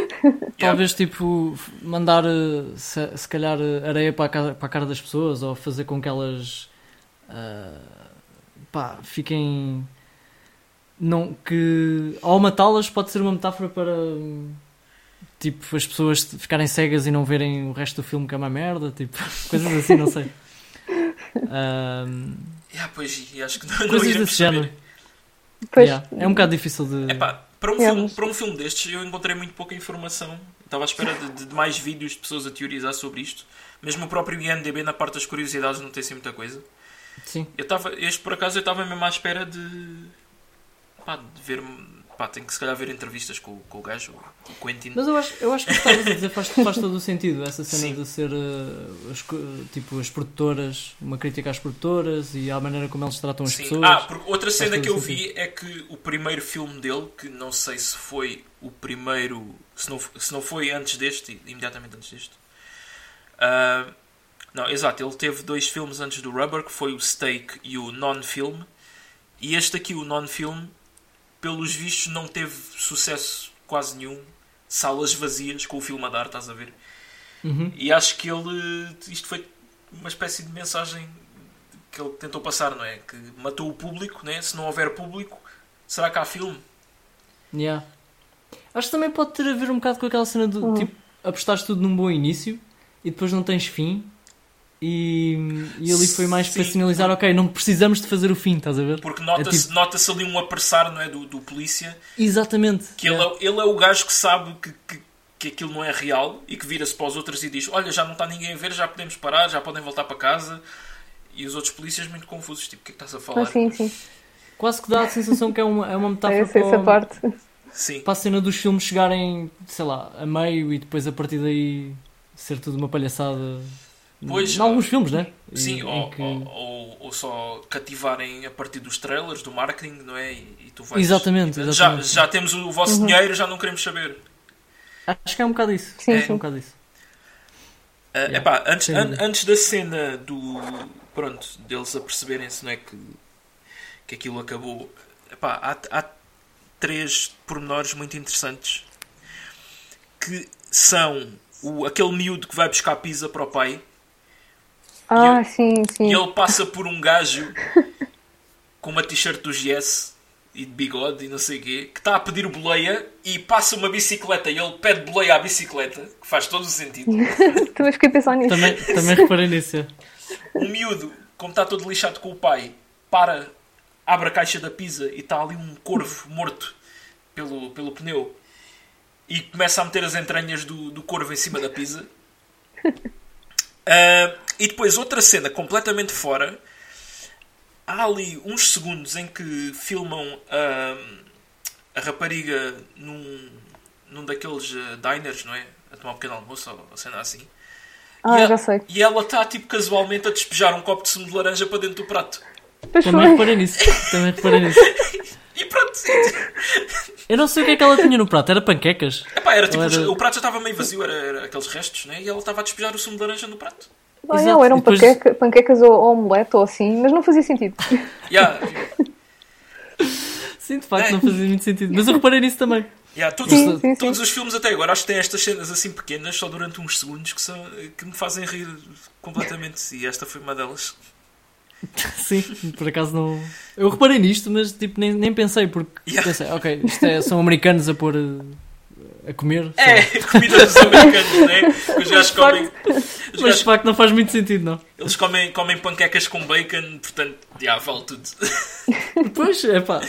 Talvez tipo mandar eh, se, se calhar eh, areia para a, cara, para a cara das pessoas ou fazer com que elas ah, pá, fiquem não que ao matá-las pode ser uma metáfora para tipo as pessoas ficarem cegas e não verem o resto do filme que é uma merda, tipo coisas assim, não sei. Ahm, Yeah, pois, acho que não, não coisas iremos desse género. Pois, Yeah, É um bocado difícil de. Epá, para um, É, filme, mas- para um filme destes eu encontrei muito pouca informação. Estava à espera de, de mais vídeos de pessoas a teorizar sobre isto. Mesmo o próprio IMDB na parte das curiosidades não tem assim muita coisa. Sim. Eu estava, este por acaso eu estava mesmo à espera de, pá, de ver, pá, tenho que se calhar ver entrevistas com, com o gajo, com o Quentin. Mas eu acho, eu acho que estavas a dizer faz, faz todo o sentido. Essa cena Sim. de ser eh, as, tipo, as produtoras, uma crítica às produtoras e à maneira como eles tratam as Sim. pessoas. Ah, porque outra cena que eu sentido. vi é que o primeiro filme dele, que não sei se foi o primeiro, se não, se não foi antes deste, imediatamente antes deste. ah, não, exato, ele teve dois filmes antes do Rubber, que foi o Steak e o Non-Film. E este aqui, o Non-Film, pelos vistos, não teve sucesso quase nenhum. Salas vazias com o filme a dar, estás a ver? Uhum. E acho que ele. Isto foi uma espécie de mensagem que ele tentou passar, não é? Que matou o público, né? Se não houver público, será que há filme? Yeah. Acho que também pode ter a ver um bocado com aquela cena de Uhum. tipo, apostaste tudo num bom início e depois não tens fim. E, e ali foi mais para Sim. sinalizar, ok, não precisamos de fazer o fim, estás a ver? Porque É nota-se tipo- nota-se ali um apressar, não é? Do, do polícia, Exatamente. que ele, é, ele é o gajo que sabe que, que, que aquilo não é real e que vira-se para os outros e diz: Olha, já não está ninguém a ver, já podemos parar, já podem voltar para casa. E os outros polícias muito confusos, tipo, o que é que estás a falar? Ah, sim, sim. Quase que dá a sensação que é uma, é uma metáfora É para, essa parte. Sim. para a cena dos filmes chegarem, sei lá, a meio e depois a partir daí ser tudo uma palhaçada. Pois, em alguns filmes, né? Sim, em ou, que- ou, ou- só cativarem a partir dos trailers, do marketing, não é? E, e tu vais. Exatamente, Já, exatamente. já temos o vosso Uhum. dinheiro, já não queremos saber. Acho que é um bocado isso. Sim, é sim. um bocado isso. Ah, Yeah. epá, antes, an- antes da cena do. Pronto, deles aperceberem-se, não é? Que, que aquilo acabou. Epá, há, há três pormenores muito interessantes que são o, aquele miúdo que vai buscar pizza para o pai Ah, sim, sim. e ele passa por um gajo com uma t-shirt do GS e de bigode e não sei o quê, que está a pedir boleia e passa uma bicicleta e ele pede boleia à bicicleta, que faz todo o sentido. Também fiquei a pensar nisso. Também, também reparei nisso. é. O miúdo, como está todo lixado com o pai, para, abre a caixa da pizza e está ali um corvo morto pelo, pelo pneu e começa a meter as entranhas do, do corvo em cima da pizza. Ah, e depois outra cena completamente fora. Há ali uns segundos em que filmam ah, a rapariga num, num daqueles ah, diners, não é? A tomar um pequeno almoço ou, ou cena assim. Ah, E a- já sei. E ela está, tipo, casualmente a despejar um copo de sumo de laranja para dentro do prato. Pois Também reparei nisso. Também reparei nisso. E pronto. Eu não sei o que é que ela tinha no prato. Era panquecas? Epá, era, tipo, era- O prato já estava meio vazio, era, era aqueles restos, né? E ela estava a despejar o sumo de laranja no prato. Ah, Exato. não, eram depois- panqueca- panquecas ou, ou omelete ou assim, mas não fazia sentido. Yeah, Sim, de facto É. não fazia muito sentido. Mas eu reparei nisso também. yeah, todos, Sim, sim, todos sim. os filmes até agora acho que têm estas cenas assim pequenas, só durante uns segundos, que, são, que me fazem rir completamente. E esta foi uma delas. Sim, por acaso não. Eu reparei nisto, mas tipo, nem, nem pensei, porque Yeah. pensei, ok, isto é, são americanos a pôr eh, a comer. É, comida dos americanos, né? Os gajos de comem. Os Mas de gajos, facto não faz muito sentido, não. eles comem, comem panquecas com bacon, portanto, já vale tudo. Pois, é pá.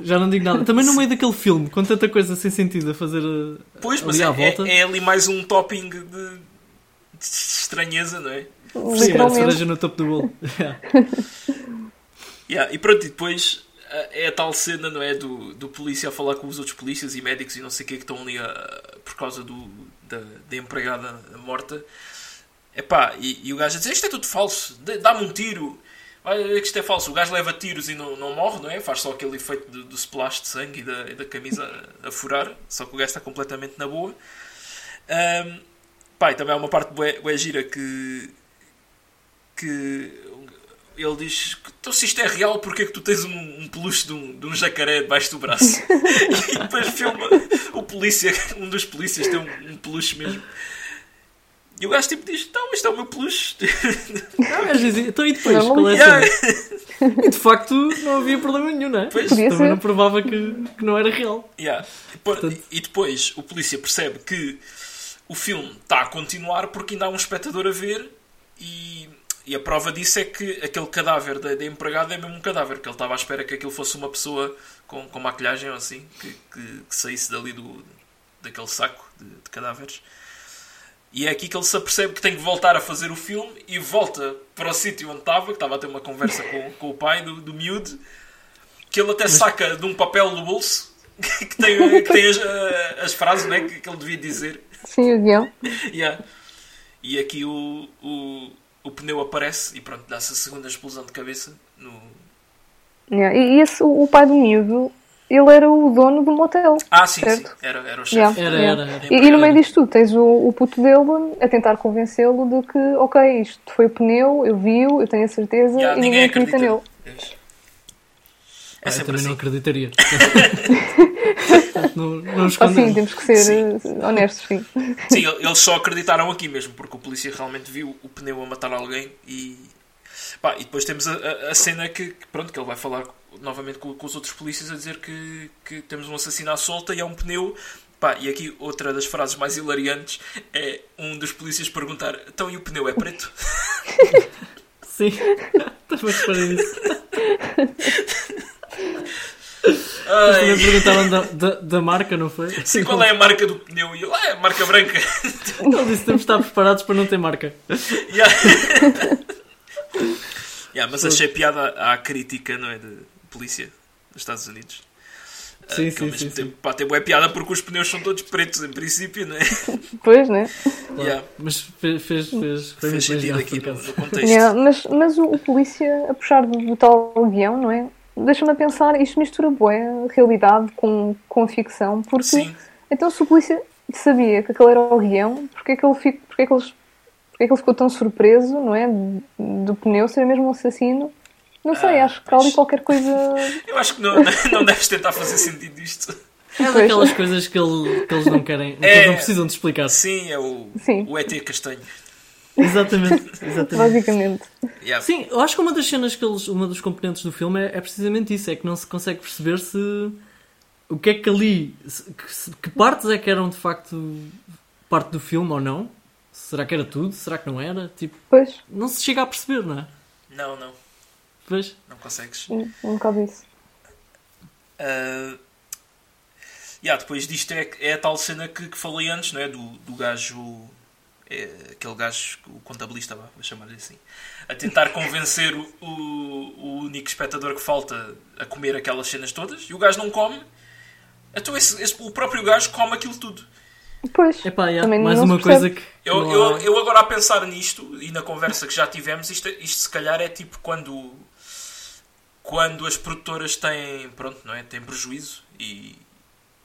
Já não digo nada. Também no meio daquele filme, com tanta coisa sem sentido a fazer eh, Pois, mas ali é, à volta. é, é ali mais um topping de, de estranheza, não é? Sim, a Literalmente. cereja no topo do bolo. Yeah. Yeah, e pronto, e depois é a tal cena, não é? Do, do polícia a falar com os outros polícias e médicos e não sei o que que estão ali ah, por causa do, da, da empregada morta. Epá, e, e o gajo a dizer isto é tudo falso, dá-me um tiro. Olha que isto é falso. O gajo leva tiros e não, não morre, não é? Faz só aquele efeito do, do splash de sangue e da, e da camisa a, a furar. Só que o gajo está completamente na boa. Ahm, pá, e também há uma parte bué gira que. que ele diz: Então, se isto é real, porquê que tu tens um, um peluche de um, de um jacaré debaixo do braço? e depois filma o polícia, um dos polícias tem um, um peluche mesmo. E o gajo tipo diz: Não, isto é o meu peluche. Não, então e depois? Não, Qual é Yeah. E de facto não havia problema nenhum, não é? Pois. Podia Também ser. não provava que, que não era real. Yeah. E por- Portanto- E depois o polícia percebe que o filme está a continuar porque ainda há um espectador a ver e, e a prova disso é que aquele cadáver da, da empregada é mesmo um cadáver, que ele estava à espera que aquilo fosse uma pessoa com, com maquilhagem ou assim, que, que, que saísse dali do, daquele saco de, de cadáveres. E é aqui que ele se apercebe que tem que voltar a fazer o filme e volta para o sítio onde estava, que estava a ter uma conversa com, com o pai do, do miúdo, que ele até saca de um papel no bolso que tem, que tem as, eh, as frases né, que, que ele devia dizer. Sim, o guião. Yeah. E aqui o, o, o pneu aparece e pronto, dá-se a segunda explosão de cabeça. No... Yeah. E esse, o pai do miúdo, ele era o dono do motel. Ah, sim, Certo. sim, era, era o chefe. Yeah. Era, Yeah. era, era. E, e no meio disto tudo, tens o, o puto dele a tentar convencê-lo de que, ok, isto foi o pneu, eu vi-o, eu tenho a certeza Yeah, e ninguém acredita nele. Vês? É Ah, eu também não assim. não, não sim, escondemos. temos que ser Sim. eh, honestos, sim. Sim, eles só acreditaram aqui mesmo, porque o polícia realmente viu o pneu a matar alguém e. Pá, e depois temos a, a- a cena que, que, pronto, que ele vai falar novamente com, com os outros polícias a dizer que, que temos um assassino à solta e é um pneu. Pá, e aqui outra das frases mais hilariantes é um dos polícias perguntar: então e o pneu é preto? Sim, também reparei nisso. Mas também Ai, perguntaram da, da, da marca, não foi? sim, qual é a marca do pneu? E eu, ah, é a marca branca. Ele disse temos de estar preparados para não ter marca. Yeah. Yeah, mas achei piada à crítica, não é? De polícia dos Estados Unidos. Ah, Sim, ao sim, mesmo sim, tempo, sim. pá, tem boa piada porque os pneus são todos pretos, em princípio, não é? Pois, né? Yeah. Mas fez, fez, fez, Fez sentido aqui no, contexto. Yeah, mas, mas o, o polícia, a puxar do, do tal guião, não é? Deixa-me a pensar, isto mistura bué a realidade com, com a ficção, porque Sim, então se o polícia sabia que aquele era o guião, porque é que ele, fico, porque é que eles, porque é que ele ficou tão surpreso, não é? Do pneu ser mesmo um assassino? Não sei, Ah, acho que há ali qualquer coisa. eu acho que não, não deves tentar fazer sentido isto. É daquelas coisas que, ele- que eles não querem, que É. eles não precisam de explicar. Sim, é o, Sim. o ET castanho. Exatamente, exatamente. Basicamente. Yeah. Sim, eu acho que uma das cenas que eles, uma dos componentes do filme é, é precisamente isso, é que não se consegue perceber se o que é que ali, que, que partes é que eram de facto parte do filme ou não. Será que era tudo? Será que não era? Tipo, Pois, não se chega a perceber, não é? Não, não, Pois, não consegues. um, um bocado isso. Uh, yeah, depois disto é, é a tal cena que, que falei antes, não é? Do, do gajo, aquele gajo, o contabilista, vá, vou chamar-lhe assim, a tentar convencer o, o, único espectador que falta a comer aquelas cenas todas e o gajo não come. Então esse, esse- o próprio gajo come aquilo tudo. Pois, epá, yeah, também mais não uma coisa que. Eu, eu, eu agora a pensar nisto e na conversa que já tivemos, isto, isto se calhar é tipo quando quando as produtoras têm, pronto, não é? têm prejuízo e,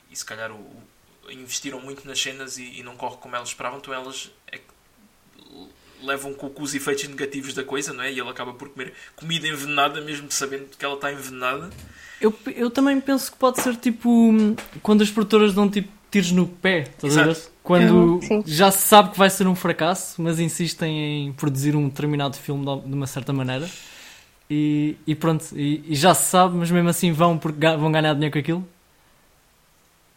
e se calhar o- investiram muito nas cenas e, e não corre como elas esperavam, então elas é que levam com, com os efeitos negativos da coisa, não é? E ele acaba por comer comida envenenada, mesmo sabendo que ela está envenenada. Eu, eu também penso que pode ser tipo hum, quando as produtoras dão tipo tiros no pé, estás a ver? Quando Uhum, sim. já se sabe que vai ser um fracasso, mas insistem em produzir um determinado filme de uma certa maneira. E, e pronto, e, e já se sabe, mas mesmo assim vão porque vão ganhar dinheiro com aquilo.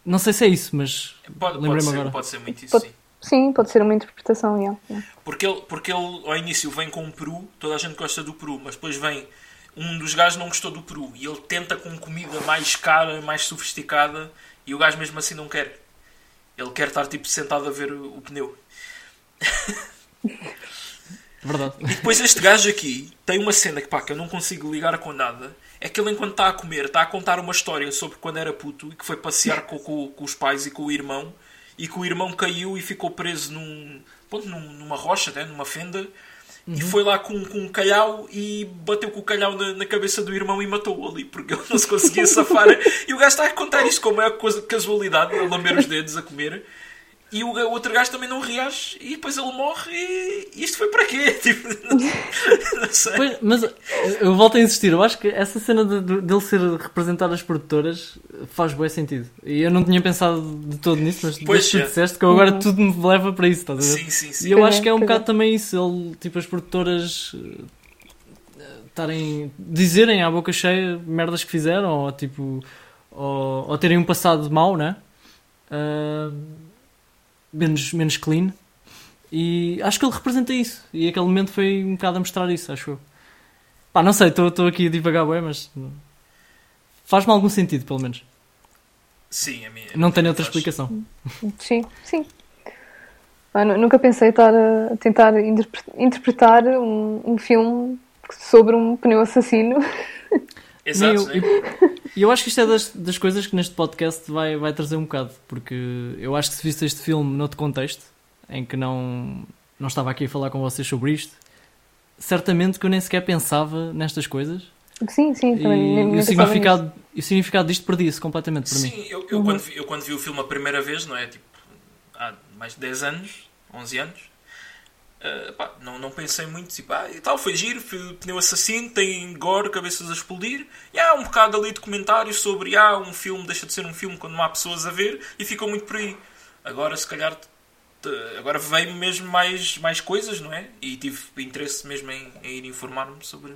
Não sei se é isso, mas Pode, pode, lembrei-me ser, agora. pode ser muito isso, Pode- sim. sim, pode ser uma interpretação, yeah, yeah. Porque ele, porque ele ao início vem com um peru, toda a gente gosta do peru, mas depois vem um dos gajos não gostou do peru e ele tenta com comida mais cara, mais sofisticada e o gajo mesmo assim não quer. Ele quer estar tipo sentado a ver o, o pneu. verdade. E depois este gajo aqui tem uma cena que pá, que eu não consigo ligar com nada. É que ele enquanto está a comer, está a contar uma história sobre quando era puto e que foi passear com, com- com os pais e com o irmão e que o irmão caiu e ficou preso num, ponto, num, numa rocha, né, numa fenda. E foi lá com, com um calhau e bateu com o calhau na, na cabeça do irmão e matou-o ali, porque ele não se conseguia safar. e o gajo está a contar isto como é coisa casualidade, a lamber os dedos, a comer. E o, o outro gajo também não reage e depois ele morre e isto foi para quê? Tipo, não sei. Pois, mas eu volto a insistir, eu acho que essa cena de, de, dele ser representado as produtoras faz bem sentido. E eu não tinha pensado de todo nisso, mas Pois desde que tu é. disseste que eu agora tudo me leva para isso, estás a ver? Sim, sim, sim. E eu acho que é um bocado também isso, ele, tipo, as produtoras eh, estarem, dizerem à boca cheia merdas que fizeram, ou tipo, ou, ou terem um passado mau, né? Ah, menos, menos clean. E acho que ele representa isso. E aquele momento foi um bocado a mostrar isso, acho eu. Pá, não sei, estou aqui a divagar bem, mas faz-me algum sentido, pelo menos. Sim, a minha, Não tenho outra faz. explicação. Sim, sim. Nu- nunca pensei estar a tentar interpre- interpretar um, um filme sobre um pneu assassino. Exato, eu- E eu acho que isto é das, das coisas que neste podcast vai, vai trazer um bocado, porque eu acho que se viste este filme noutro contexto, em que não, não estava aqui a falar com vocês sobre isto, certamente que eu nem sequer pensava nestas coisas Sim, sim, e, também. e nem o, significado, e o significado disto perdia-se completamente para mim. Sim, eu, eu, quando vi, eu quando vi o filme a primeira vez, não é? Tipo, há mais de 10 anos, 11 anos, eh, pá, não, não pensei muito, tipo, ah, e tal, foi giro, foi pneu assassino, tem gore, cabeças a explodir, e há um bocado ali de comentários sobre, ah, um filme deixa de ser um filme quando não há pessoas a ver, e ficou muito por aí. Agora, se calhar, agora veio mesmo mais, mais coisas, não é? E tive interesse mesmo em, em ir informar-me sobre,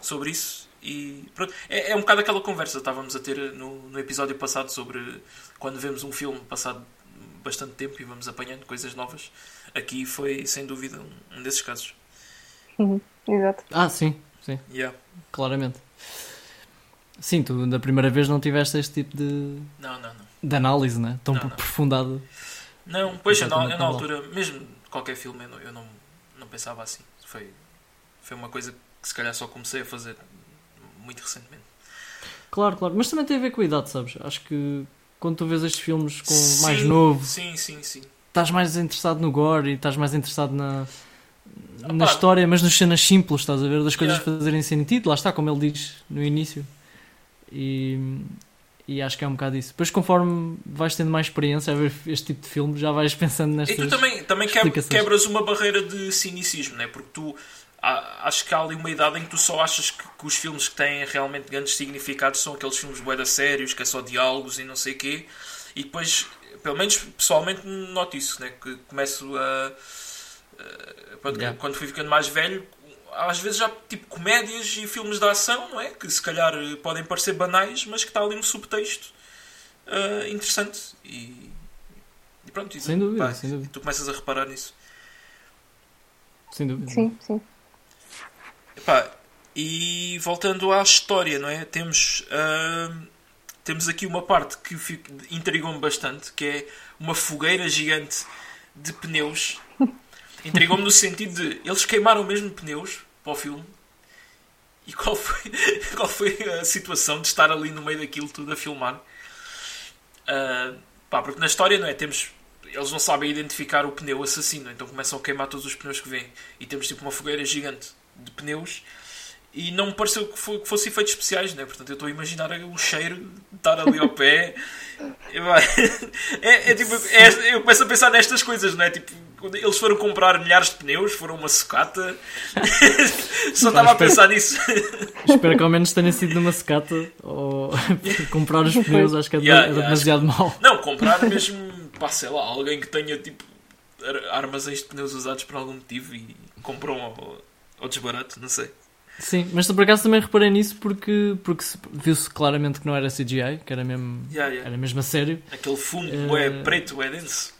sobre isso. E pronto, é, é um bocado aquela conversa que estávamos a ter no, no episódio passado sobre quando vemos um filme passado bastante tempo e vamos apanhando coisas novas. Aqui foi sem dúvida um, desses casos. Uhum, Exato. Ah, sim, sim, Yeah. claramente. Sim, tu da primeira vez não tiveste este tipo de, Não, não, não. de análise, né? Tão Não, não. aprofundada. Não, pois eu, na, eu na altura, mesmo qualquer filme, eu não, eu não, não pensava assim. Foi, foi uma coisa que se calhar só comecei a fazer muito recentemente. Claro, claro, mas também tem a ver com a idade, sabes? Acho que quando tu vês estes filmes com Sim, mais novo, Sim, sim, sim. Estás mais interessado no gore e estás mais interessado na, na história, mas nas cenas simples, estás a ver? Das coisas Yeah. fazerem sentido, lá está, como ele diz no início. E, e acho que é um bocado isso. Depois, conforme vais tendo mais experiência a ver este tipo de filme, já vais pensando E nestas. tu também, também quebras uma barreira de cinicismo, né? porque tu acho que há ali uma idade em que tu só achas que, que os filmes que têm realmente grandes significados são aqueles filmes bué sérios, que é só diálogos e não sei o quê, e depois, pelo menos pessoalmente, noto isso, né? que começo a. a- pronto, Yeah. Quando fui ficando mais velho, às vezes já tipo comédias e filmes de ação, não é? Que se calhar eh, podem parecer banais, mas que está ali um subtexto eh, interessante e. e pronto, e Sem dúvida, pá, sem dúvida. tu começas a reparar nisso. Sem dúvida. Sim, sim. Epá, e voltando à história, não é? Temos, ahm, temos aqui uma parte que intrigou-me bastante, que é uma fogueira gigante de pneus. Intrigou-me no sentido de eles queimaram mesmo pneus para o filme. E qual foi, qual foi a situação de estar ali no meio daquilo tudo a filmar? Ah, pá, porque na história, não é? Temos eles não sabem identificar o pneu assassino, então começam a queimar todos os pneus que vêm. E temos tipo uma fogueira gigante de pneus. E não me pareceu que, fo- que fosse efeitos especiais, né? Portanto, eu estou a imaginar o cheiro de estar ali ao pé. É, é tipo, é- eu começo a pensar nestas coisas, não é? Tipo, eles foram comprar milhares de pneus, foram uma sucata. Só estava a pensar nisso. Espero que ao menos tenha sido numa secata ou comprar os pneus, acho que é Yeah, era yeah, demasiado mau. Não, comprar mesmo, pá, sei lá, alguém que tenha tipo ar- armazéns de pneus usados por algum motivo e comprou ao, ao desbarato, não sei. Sim, mas por acaso também reparei nisso porque, porque se- viu-se claramente que não era CGI, que era mesmo, Yeah, yeah. era mesmo a sério Aquele fumo Eh, é preto, é denso.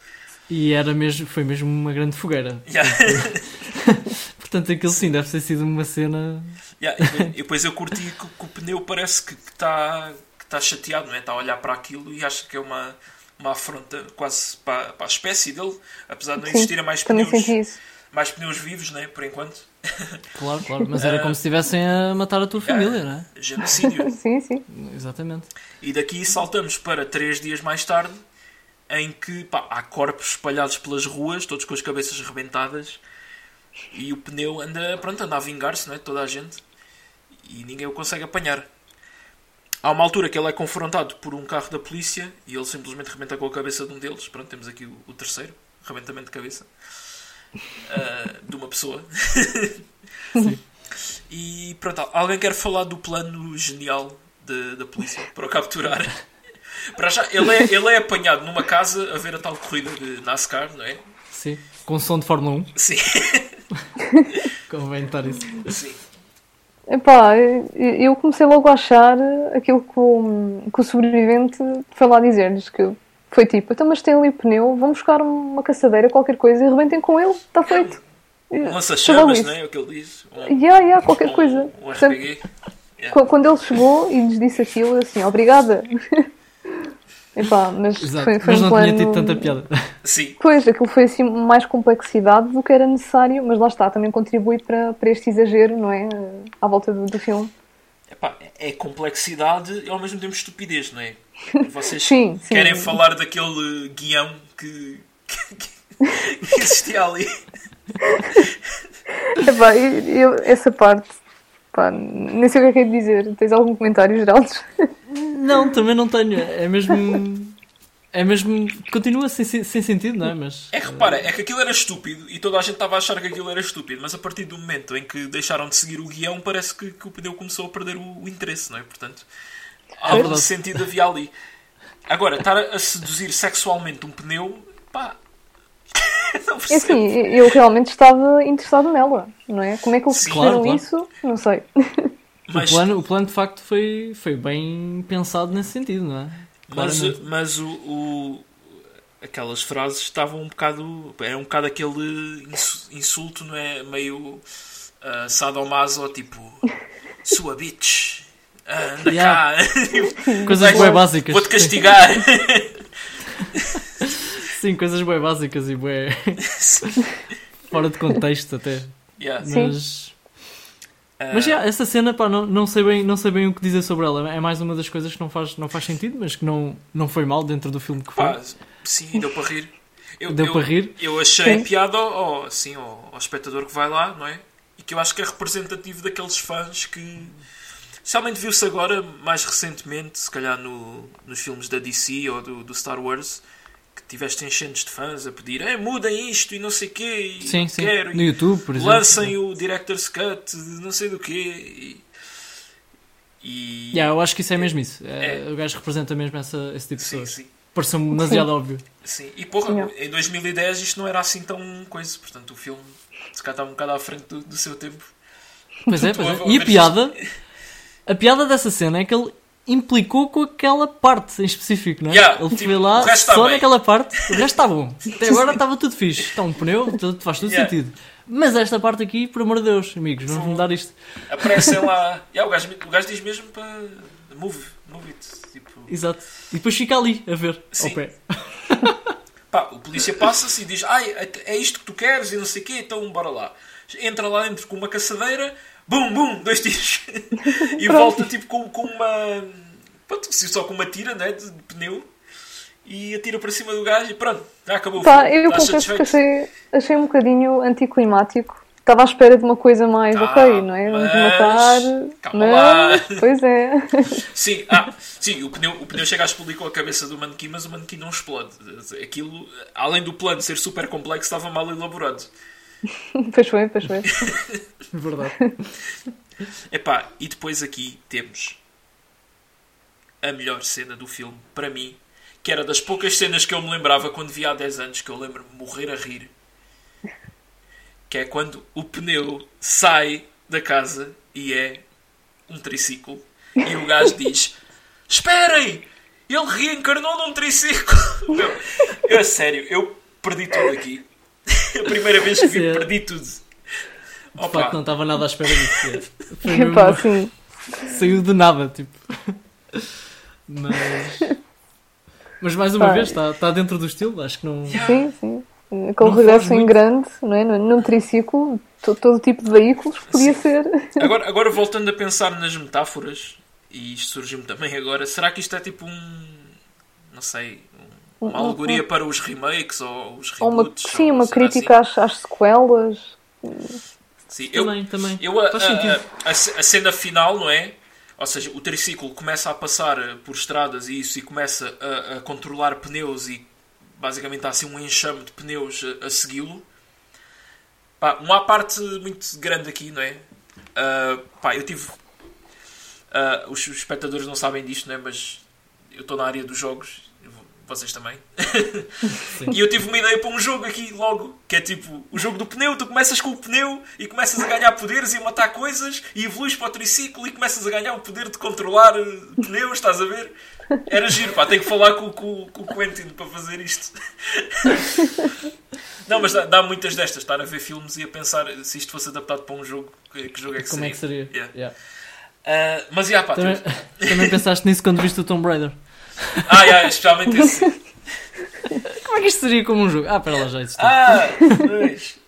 e era mesmo, foi mesmo uma grande fogueira. Yeah. Portanto, aquilo sim deve ter sido uma cena. Yeah, e depois- e depois eu curti que, que o pneu parece que está que tá chateado, não é? Está a olhar para aquilo e acha que é uma, uma afronta quase para, para a espécie dele, apesar de não Sim, existirem mais pneus, mais pneus vivos, né? por enquanto. Claro, claro, mas era como se estivessem a matar a tua família, não é? Genocídio. Sim, sim. Exatamente. E daqui saltamos para três dias mais tarde em que pá, há corpos espalhados pelas ruas, todos com as cabeças rebentadas, e o pneu anda, pronto, anda a vingar-se, não é? Toda a gente, e ninguém o consegue apanhar. Há uma altura que ele é confrontado por um carro da polícia e ele simplesmente rebenta com a cabeça de um deles. Pronto, temos aqui o, o terceiro, rebentamento de cabeça uh, de uma pessoa. e pronto, alguém quer falar do plano genial de, da polícia para o capturar? Para já, ele é, ele é apanhado numa casa a ver a tal corrida de NASCAR, não é? Sim, com som de Fórmula 1. Sim. Convém estar isso. Sim. Epá, eu comecei logo a achar aquilo que o, que o sobrevivente foi lá dizer-lhes que foi tipo, então mas tem ali pneu, vamos buscar uma caçadeira, qualquer coisa, e rebentem com ele, está feito. Um lança-chamas, não é? é? o que ele diz. Um, yeah, yeah, qualquer um, coisa. Um RPG. Yeah. Quando ele chegou e lhes disse aquilo, eu assim, obrigada. Epá, mas Exato. foi, foi mas um não plano... tinha tido tanta piada. Sim. Pois, aquilo foi assim mais complexidade do que era necessário, mas lá está, também contribui para, para este exagero, não é? À volta do, do filme. Epá, é complexidade e ao mesmo tempo estupidez, não é? Vocês Sim, sim. querem falar daquele guião que, que, que existia ali. Epá, eu, eu- essa parte, pá, nem sei o que é que é de dizer. Tens algum comentário, Geraldo? Não, também não tenho. É mesmo. É mesmo. Continua sem, sem sentido, não é? Mas. É que repara, é que aquilo era estúpido e toda a gente estava a achar que aquilo era estúpido, mas a partir do momento em que deixaram de seguir o guião, parece que, que o pneu começou a perder o, o interesse, não é? Portanto, algo de verdade. sentido havia ali. Agora, estar a, seduzir sexualmente um pneu, pá. não É percebo. assim, eu realmente estava interessado nela, não é? Como é que eles Sim. perceberam Claro, claro. isso? Não sei. Mas- O, plano, o plano de facto foi, foi bem pensado nesse sentido, não é? Mas, Claramente. mas o, o- aquelas frases estavam um bocado. Era um bocado aquele ins- insulto, não é? Meio uh, sadomaso, tipo sua bitch, ah, anda Yeah. cá, Coisas bem básicas. vou-te castigar. Sim, coisas bem básicas e bem. fora de contexto até. Yeah. Sim. Mas. Mas yeah, essa cena, pá, não, não, sei bem, não sei bem o que dizer sobre ela. É mais uma das coisas que não faz, não faz sentido, mas que não, não foi mal dentro do filme que foi. pá, sim, deu para rir. Eu, Deu eu- para rir? Eu achei Sim. piada ao, assim, ao, ao espectador que vai lá, não é? E que eu acho que é representativo daqueles fãs que. Especialmente viu-se agora, mais recentemente, se calhar no, nos filmes da DC ou do, do Star Wars, tiveste enchentes de fãs a pedir é, mudem isto e não sei o quê, e sim, sim. quero, No e YouTube, por exemplo. lancem o Director's Cut, de não sei do quê. E, e- Yeah, eu acho que isso é mesmo isso. É, É. O gajo representa mesmo essa, esse tipo de sim, pessoas. sim, Pareceu-me demasiado óbvio. sim. E porra, Sim. em 2010 isto não era assim tão coisa, portanto o filme se calhar estava um bocado à frente do, do seu tempo. Pois é, pois é. E a piada, a piada dessa cena é que ele implicou com aquela parte em específico, não é? Yeah, ele tipo, foi lá está só bem. naquela parte, o resto está bom. Até agora estava tudo fixe. Está um pneu, tudo, faz tudo Yeah. sentido. Mas esta parte aqui, por amor de Deus, amigos, vamos mudar isto. Aparecem lá. Yeah, o, gajo, o gajo diz mesmo para. Move, move it. Tipo, Exato. E depois fica ali a ver, Sim. ao pé. pá, o polícia passa-se e diz: Ai, é isto que tu queres e não sei o quê, então bora lá. Entra lá dentro com uma caçadeira, bum, bum, dois tiros. e volta tipo com, com uma. Pronto, só com uma tira né, de, de pneu e atira para cima do gajo e pronto, já acabou filme. eu confesso que achei, achei um bocadinho anticlimático. Estava à espera de uma coisa mais, Ah, ok, não é? Vamos matar. calma Mas, lá. pois é. Sim, ah, sim o, pneu, o pneu chega a explodir com a cabeça do manequim, mas o manequim não explode. Aquilo, além do plano ser super complexo, estava mal elaborado. pois foi, pois foi. Verdade. Epá, e depois aqui temos a melhor cena do filme, para mim, que era das poucas cenas que eu me lembrava quando vi há 10 anos, que eu lembro-me morrer a rir. Que é quando o pneu sai da casa e é um triciclo. E o gajo diz: Esperem! Ele reencarnou num triciclo! Meu, eu, a sério, eu perdi tudo aqui. A primeira vez que vi, Sim, é. perdi tudo. De Opa, facto, não estava nada à espera disso. é. Foi mesmo- Epá, assim. Saiu de nada, tipo. Mas. Mas mais uma Pá. vez, está, está dentro do estilo, acho que não. Sim, sim. Aquele Não regresso em grande, não é? Num triciclo, to- todo tipo de veículos podia ser. Agora, agora voltando a pensar nas metáforas, e isto surgiu-me também agora, será que isto é tipo um. Não sei. Uma alegoria para os remakes ou os Ou uma, reboots. sim, ou uma crítica assim. às, às sequelas. Sim, eu, Também, também. eu, a, a, a, a cena final, não é? Ou seja, o triciclo começa a passar eh, por estradas e isso e começa a, a controlar pneus e basicamente há assim um enxame de pneus a, a segui-lo. Pá, uma parte muito grande aqui, não é? Ah, pá, eu tive. ah, os espectadores não sabem disto, não é? Mas eu estou na área dos jogos, vocês também. e eu tive uma ideia para um jogo aqui logo, que é tipo o jogo do pneu. Tu começas com o pneu e começas a ganhar poderes e a matar coisas e evoluís para o triciclo e começas a ganhar o poder de controlar eh, pneus, estás a ver? Era giro, pá, tenho que falar com, com, com o Quentin para fazer isto. Não, mas dá, dá muitas destas, estar a ver filmes e a pensar se isto fosse adaptado para um jogo, que, que jogo é que Como seria. é que seria? Yeah. Yeah. Ah, mas, yeah, pá, Também, temos- também pensaste nisso quando viste o Tomb Raider? ah, yeah, especialmente esse. Como é que isto seria como um jogo? Ah, pera lá, já existiu. Ah, pois.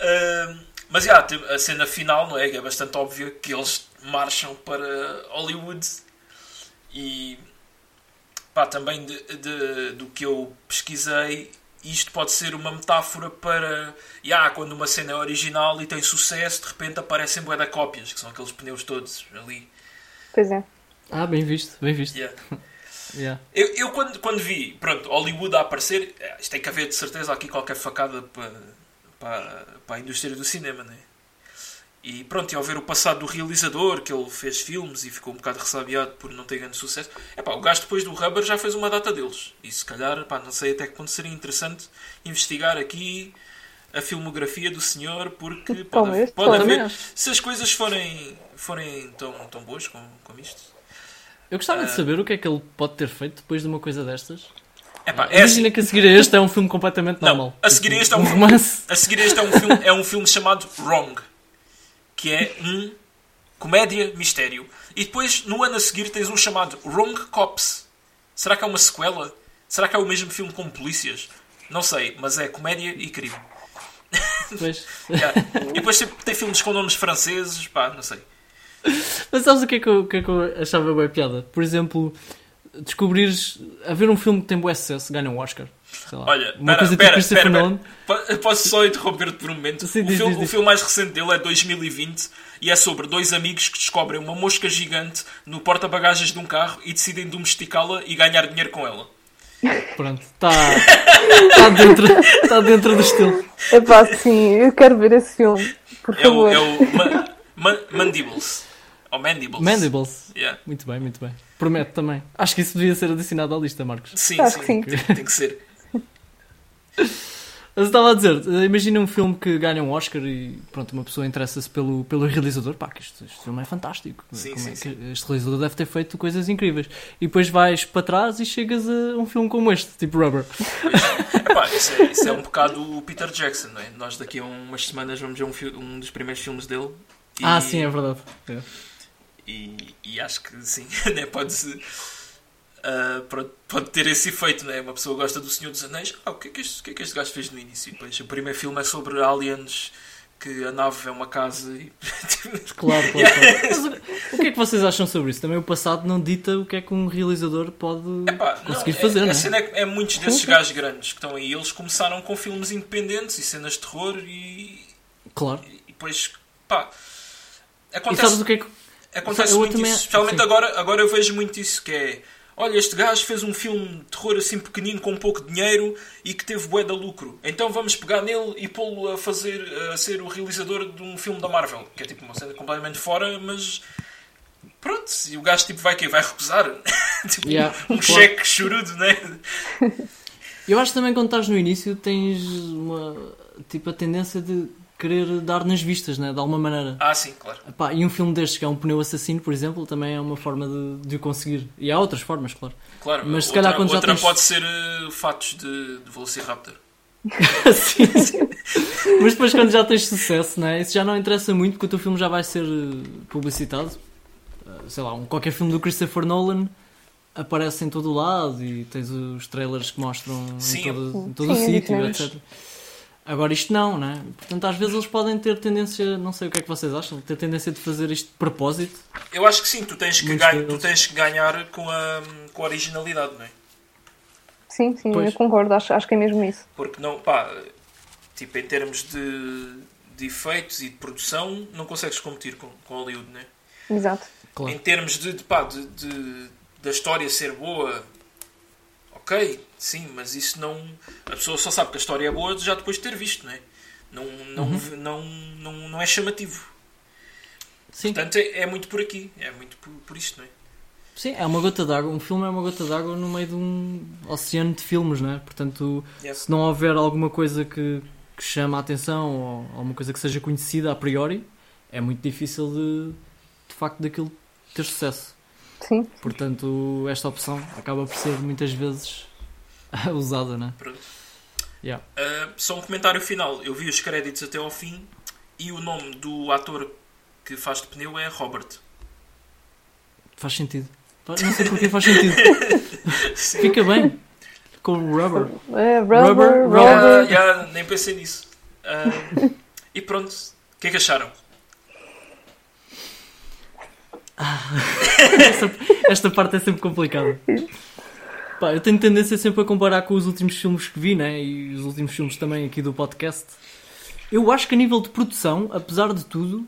Ah, mas já, tem a cena final, não é? Que é bastante óbvia que eles marcham para Hollywood e pá, também de, de- do que eu pesquisei, isto pode ser uma metáfora para já, quando uma cena é original e tem sucesso, de repente aparecem bué da cópias, que são aqueles pneus todos ali. Pois é. Ah, bem visto, bem visto. Yeah. Yeah. Eu, eu quando, quando vi, pronto, Hollywood a aparecer, eh, isto tem que haver de certeza aqui qualquer facada para, para, para a indústria do cinema, né? E pronto, e ao ver o passado do realizador, que ele fez filmes e ficou um bocado ressabiado por não ter grande sucesso, é pá, o gajo depois do Rubber já fez uma data deles. E se calhar, pá, não sei até que ponto seria interessante investigar aqui a filmografia do senhor, porque pode, Talvez, pode talvez. haver, se as coisas forem, forem tão, tão boas como, como isto. Eu gostava Ah. de saber o que é que ele pode ter feito depois de uma coisa destas. É pá, é assim. Imagina que a seguir a este é um filme completamente Não, normal. a seguir a este é um filme- romance. A seguir este é um filme, é um filme chamado Wrong, que é um comédia mistério. E depois, no ano a seguir, tens um chamado Wrong Cops. Será que é uma sequela? Será que é o mesmo filme com polícias? Não sei, mas é comédia e crime. Pois. Yeah. E depois tem, tem filmes com nomes franceses, pá, não sei. Mas sabes o que é que eu, o que é que eu achava bem piada? Por exemplo, descobrires. A ver um filme que tem bom sucesso, ganha um Oscar. Sei lá. Olha, uma pera, coisa pera, tipo Christopher pera, Nolan. Po- Posso só interromper-te por um momento? Sim, o, diz, filme, diz, o diz. filme mais recente dele é 2020 e é sobre dois amigos que descobrem uma mosca gigante no porta-bagagens de um carro e decidem domesticá-la e ganhar dinheiro com ela. Pronto, está tá dentro, tá dentro do estilo. Epá, sim, eu quero ver esse filme. Por É o, é o Ma- Ma- Mandibles. Ou Mandibles. Mandibles. Yeah. Muito bem, muito bem. Prometo também. Acho que isso devia ser adicionado à lista, Marcos. Sim, Acho sim, que sim. Tem, tem que ser. Mas eu estava a dizer, imagina um filme que ganha um Oscar e pronto, uma pessoa interessa-se pelo, pelo realizador. Pá, que este, este filme é fantástico. Sim, Como sim, é sim. que este realizador deve ter feito coisas incríveis. E depois vais para trás e chegas a um filme como este, tipo Rubber. Epá, isso, é, isso é um bocado o Peter Jackson, não é? Nós daqui a umas semanas vamos ver um, um dos primeiros filmes dele. E- Ah, sim, é verdade. É. E, e acho que sim, né? pode, pronto, pode ter esse efeito, né? Uma pessoa gosta do Senhor dos Anéis, ah, o que é que este, o que é que este gajo fez no início? E depois, o primeiro filme é sobre aliens, que a nave é uma casa e. Claro, claro, claro. Mas o, o que é que vocês acham sobre isso? Também o passado não dita o que é que um realizador pode Epá, conseguir não, fazer, é, não a é? cena é, que é muitos desses gajos grandes que estão aí, eles começaram com filmes independentes e cenas de terror e, Claro. e depois, pá. E Acontece, sabes o que é que. Acontece Eu muito também- isso, especialmente sim. agora, agora eu vejo muito isso que é olha, este gajo fez um filme de terror assim pequenino com pouco dinheiro e que teve bué de lucro. Então vamos pegar nele e pô-lo a fazer a ser o realizador de um filme da Marvel, que é tipo uma cena completamente fora, mas pronto, e o gajo tipo vai que vai recusar. tipo, Yeah, um claro. cheque chorudo, né? Eu acho que também quando estás no início tens uma. Tipo a tendência de querer dar nas vistas, né? De alguma maneira. Ah, sim, claro. Epá, e um filme destes que é um pneu assassino, por exemplo, também é uma forma de, de o conseguir. E há outras formas, claro. Claro, Mas se outra, calhar quando já outra tens- pode ser eh, fatos de, de Velociraptor. sim, sim. Mas depois quando já tens sucesso, né? isso já não interessa muito porque o teu filme já vai ser eh, publicitado. Eh, Sei lá, um, qualquer filme do Christopher Nolan aparece em todo o lado e tens os trailers que mostram Sim. em todo, em todo Sim, o é sítio, etc. Agora isto não, né? Portanto, às vezes eles podem ter tendência, não sei o que é que vocês acham, ter tendência de fazer isto de propósito. Eu acho que sim, tu tens que, ganha- tu tens que ganhar com a, com a originalidade, não é? Sim, sim, Pois. eu concordo, acho, acho que é mesmo isso. Porque não, pá, tipo, em termos de, de efeitos e de produção, não consegues competir com, com Hollywood, né? Exato. Claro. Em termos de, de, pá, de, de- da história ser boa, ok, sim, mas isso não. A pessoa só sabe que a história é boa já depois de ter visto, não é? Não, não, Uhum. não, não, não é chamativo. Sim, Portanto, é, é muito por aqui, é muito por, por isto, não é? sim, é uma gota d'água. Um filme é uma gota d'água no meio de um oceano de filmes, não é? Portanto, Yeah. se não houver alguma coisa que, que chame a atenção ou alguma coisa que seja conhecida a priori, é muito difícil de, de facto daquilo ter sucesso. Sim, Portanto, esta opção acaba por ser muitas vezes usada, não é? Pronto. Yeah. Uh, só um comentário final. Eu vi os créditos até ao fim e o nome do ator que faz de pneu é Robert. Faz sentido. Faz- Não sei porque faz sentido. Fica bem. Com o rubber. é, rubber, Rubber, rubber. Yeah, yeah, nem pensei nisso. Uh, e pronto. O que é que acharam? Esta, esta parte é sempre complicada. Pá, eu tenho tendência sempre a comparar com os últimos filmes que vi, né? E os últimos filmes também aqui do podcast. Eu acho que a nível de produção, apesar de tudo,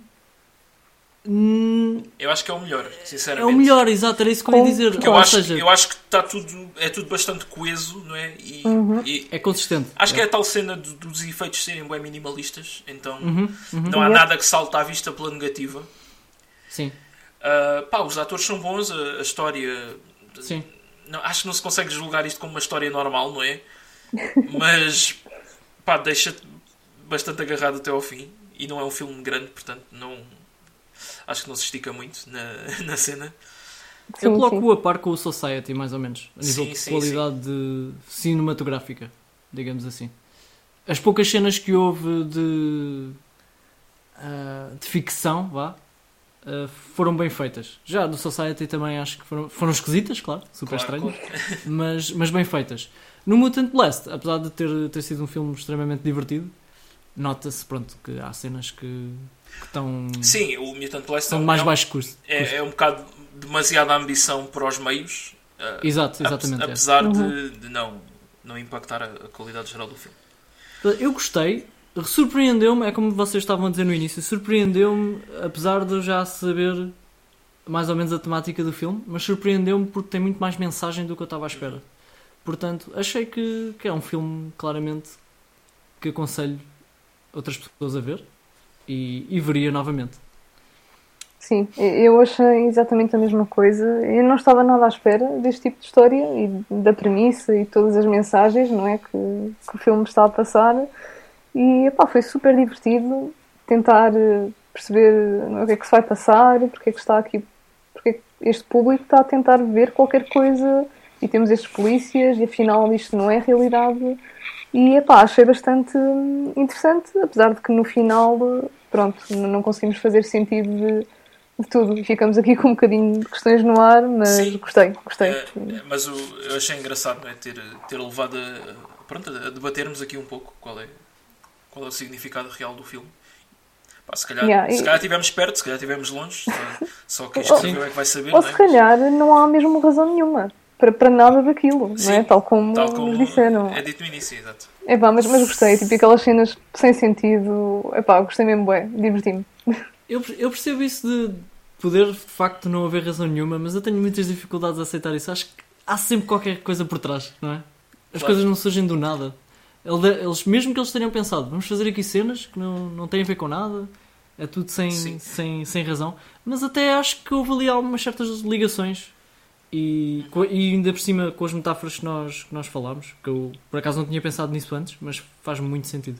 hum, Eu acho que é o melhor, é sinceramente. o melhor, exato, era isso que eu ia dizer. Porque eu Ou acho, seja, eu acho que está tudo, é tudo bastante coeso, não é? E, e é consistente. acho que é a tal cena do- dos efeitos serem bem minimalistas, então Uhum, uhum. não há nada que salte à vista pela negativa. Sim, Uh, pá, os atores são bons, a, a história. sim. Não, acho que não se consegue julgar isto como uma história normal, não é? Mas pá, deixa-te bastante agarrado até ao fim. E não é um filme grande, portanto, não. Acho que não se estica muito na, na cena. Eu Sim, coloco sim. o a par com o Society, mais ou menos, a nível Sim, de sim, qualidade de cinematográfica, digamos assim. As poucas cenas que houve de, ah, de ficção, vá, ah, foram bem feitas. Já do Society também acho que foram, foram esquisitas, claro, super Claro, estranhas, mas, mas bem feitas. No Mutant Blast, apesar de ter, ter sido um filme extremamente divertido, nota-se pronto que há cenas que, que estão Sim, o Mutant Blast são é, mais é um- baixo custo. é, é um bocado demasiada ambição para os meios. uh, Exato, exatamente. é. Apesar Uhum. de, de não, não impactar a, a qualidade geral do filme. Eu gostei, surpreendeu-me, é como vocês estavam a dizer no início, surpreendeu-me, apesar de eu já saber mais ou menos a temática do filme, mas surpreendeu-me porque tem muito mais mensagem do que eu estava à espera. Portanto, achei que, que é um filme claramente que aconselho outras pessoas a ver e, e veria novamente. Sim, eu achei exatamente a mesma coisa. Eu não estava nada à espera deste tipo de história e da premissa e todas as mensagens, não é? Que, que o filme está a passar. E epá, foi super divertido tentar eh, perceber não é, o que é que se vai passar, porque é que está aqui, porque é que este público está a tentar ver qualquer coisa e temos estes polícias e afinal isto não é realidade. E epá, achei bastante hum, interessante, apesar de que no final, eh, pronto, não conseguimos fazer sentido de, de tudo. E ficamos aqui com um bocadinho de questões no ar, mas Sim. gostei, gostei. É, mas eu achei engraçado não é, ter, ter levado a, pronto, a debatermos aqui um pouco qual é, qual é o significado real do filme. Pá, se, calhar, Yeah, se e- calhar estivemos perto, se calhar estivemos longe, só, só quem Ou- escreveu é que vai saber. Ou não é? se calhar não há mesmo razão nenhuma para, para nada daquilo, não é? Sim, Tal como, Tal como nos disseram. é dito no início, exato. Epá, mas, mas gostei, tipo aquelas cenas sem sentido. Epá, gostei mesmo, bué, diverti-me. Eu, eu percebo isso de poder de facto não haver razão nenhuma, mas eu tenho muitas dificuldades a aceitar isso. Acho que há sempre qualquer coisa por trás, não é? As Claro. coisas não surgem do nada. Ele- Eles, mesmo que eles tenham pensado, vamos fazer aqui cenas que não, não têm a ver com nada, é tudo sem, Sim. sem, sem razão, mas até acho que houve ali algumas certas ligações e, e ainda por cima com as metáforas que nós, que nós falámos, que eu por acaso não tinha pensado nisso antes, mas faz muito sentido.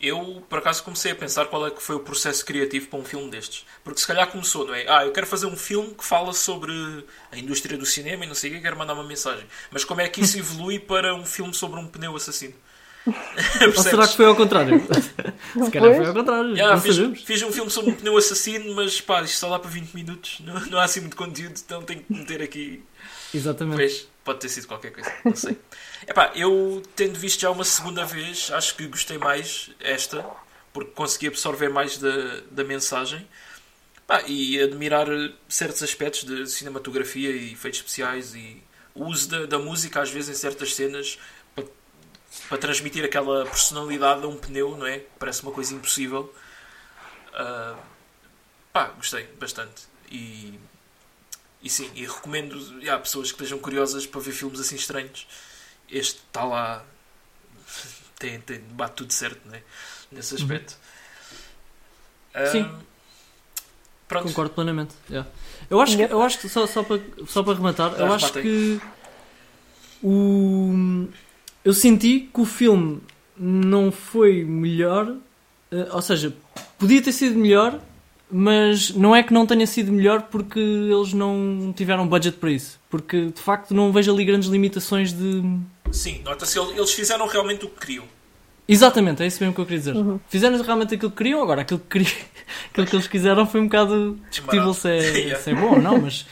Eu, por acaso, comecei a pensar qual é que foi o processo criativo para um filme destes. Porque se calhar começou, não é? Ah, eu quero fazer um filme que fala sobre a indústria do cinema e não sei o que, quero mandar uma mensagem. Mas como é que isso evolui para um filme sobre um pneu assassino? Ou será que foi ao contrário? Se calhar foi ao contrário, Yeah, não fiz, fiz um filme sobre um pneu assassino, mas pá, isto só dá para 20 minutos. Não, não há assim muito conteúdo, então tenho que meter aqui. Exatamente. Pois, pode ter sido qualquer coisa, não sei. Epá, eu tendo visto já uma segunda vez, acho que gostei mais esta, porque consegui absorver mais da, da mensagem. Pá, e admirar certos aspectos de cinematografia e efeitos especiais e o uso da, da música, às vezes, em certas cenas, para, para transmitir aquela personalidade a um pneu, não é? Parece uma coisa impossível. Uh, pá, gostei bastante. E, e sim, e recomendo a pessoas que estejam curiosas para ver filmes assim estranhos. Este está lá, tem, tem, bate tudo certo, não é? Nesse Uhum. aspecto. Sim. Ah, pronto. Concordo plenamente. yeah. Eu acho que, eu acho que só, só, para, só para rematar, eu Ah, acho que o eu senti que o filme não foi melhor, eh, ou seja, podia ter sido melhor, mas não é que não tenha sido melhor porque eles não tiveram budget para isso. Porque de facto não vejo ali grandes limitações de. Sim, nota-se que eles fizeram realmente o que queriam. Exatamente, é isso mesmo que eu queria dizer. Fizeram realmente aquilo que queriam, agora aquilo que, queriam, aquilo que eles quiseram foi um bocado discutível se é, se é bom ou não, mas,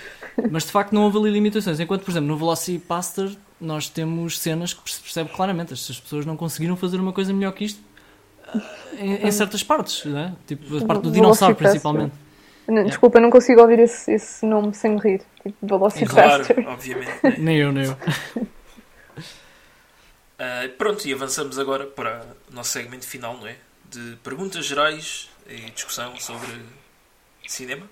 mas de facto não houve ali limitações. Enquanto, por exemplo, no Velocipaster nós temos cenas que se percebe claramente as pessoas não conseguiram fazer uma coisa melhor que isto em, em certas partes, né? tipo a parte do dinossauro principalmente. Desculpa, não consigo ouvir esse, esse nome sem me rir. Tipo, Velocipaster. Claro, obviamente. né? Nem eu, nem eu. Ah, pronto, e avançamos agora para o nosso segmento final, não é? De perguntas gerais e discussão sobre cinema.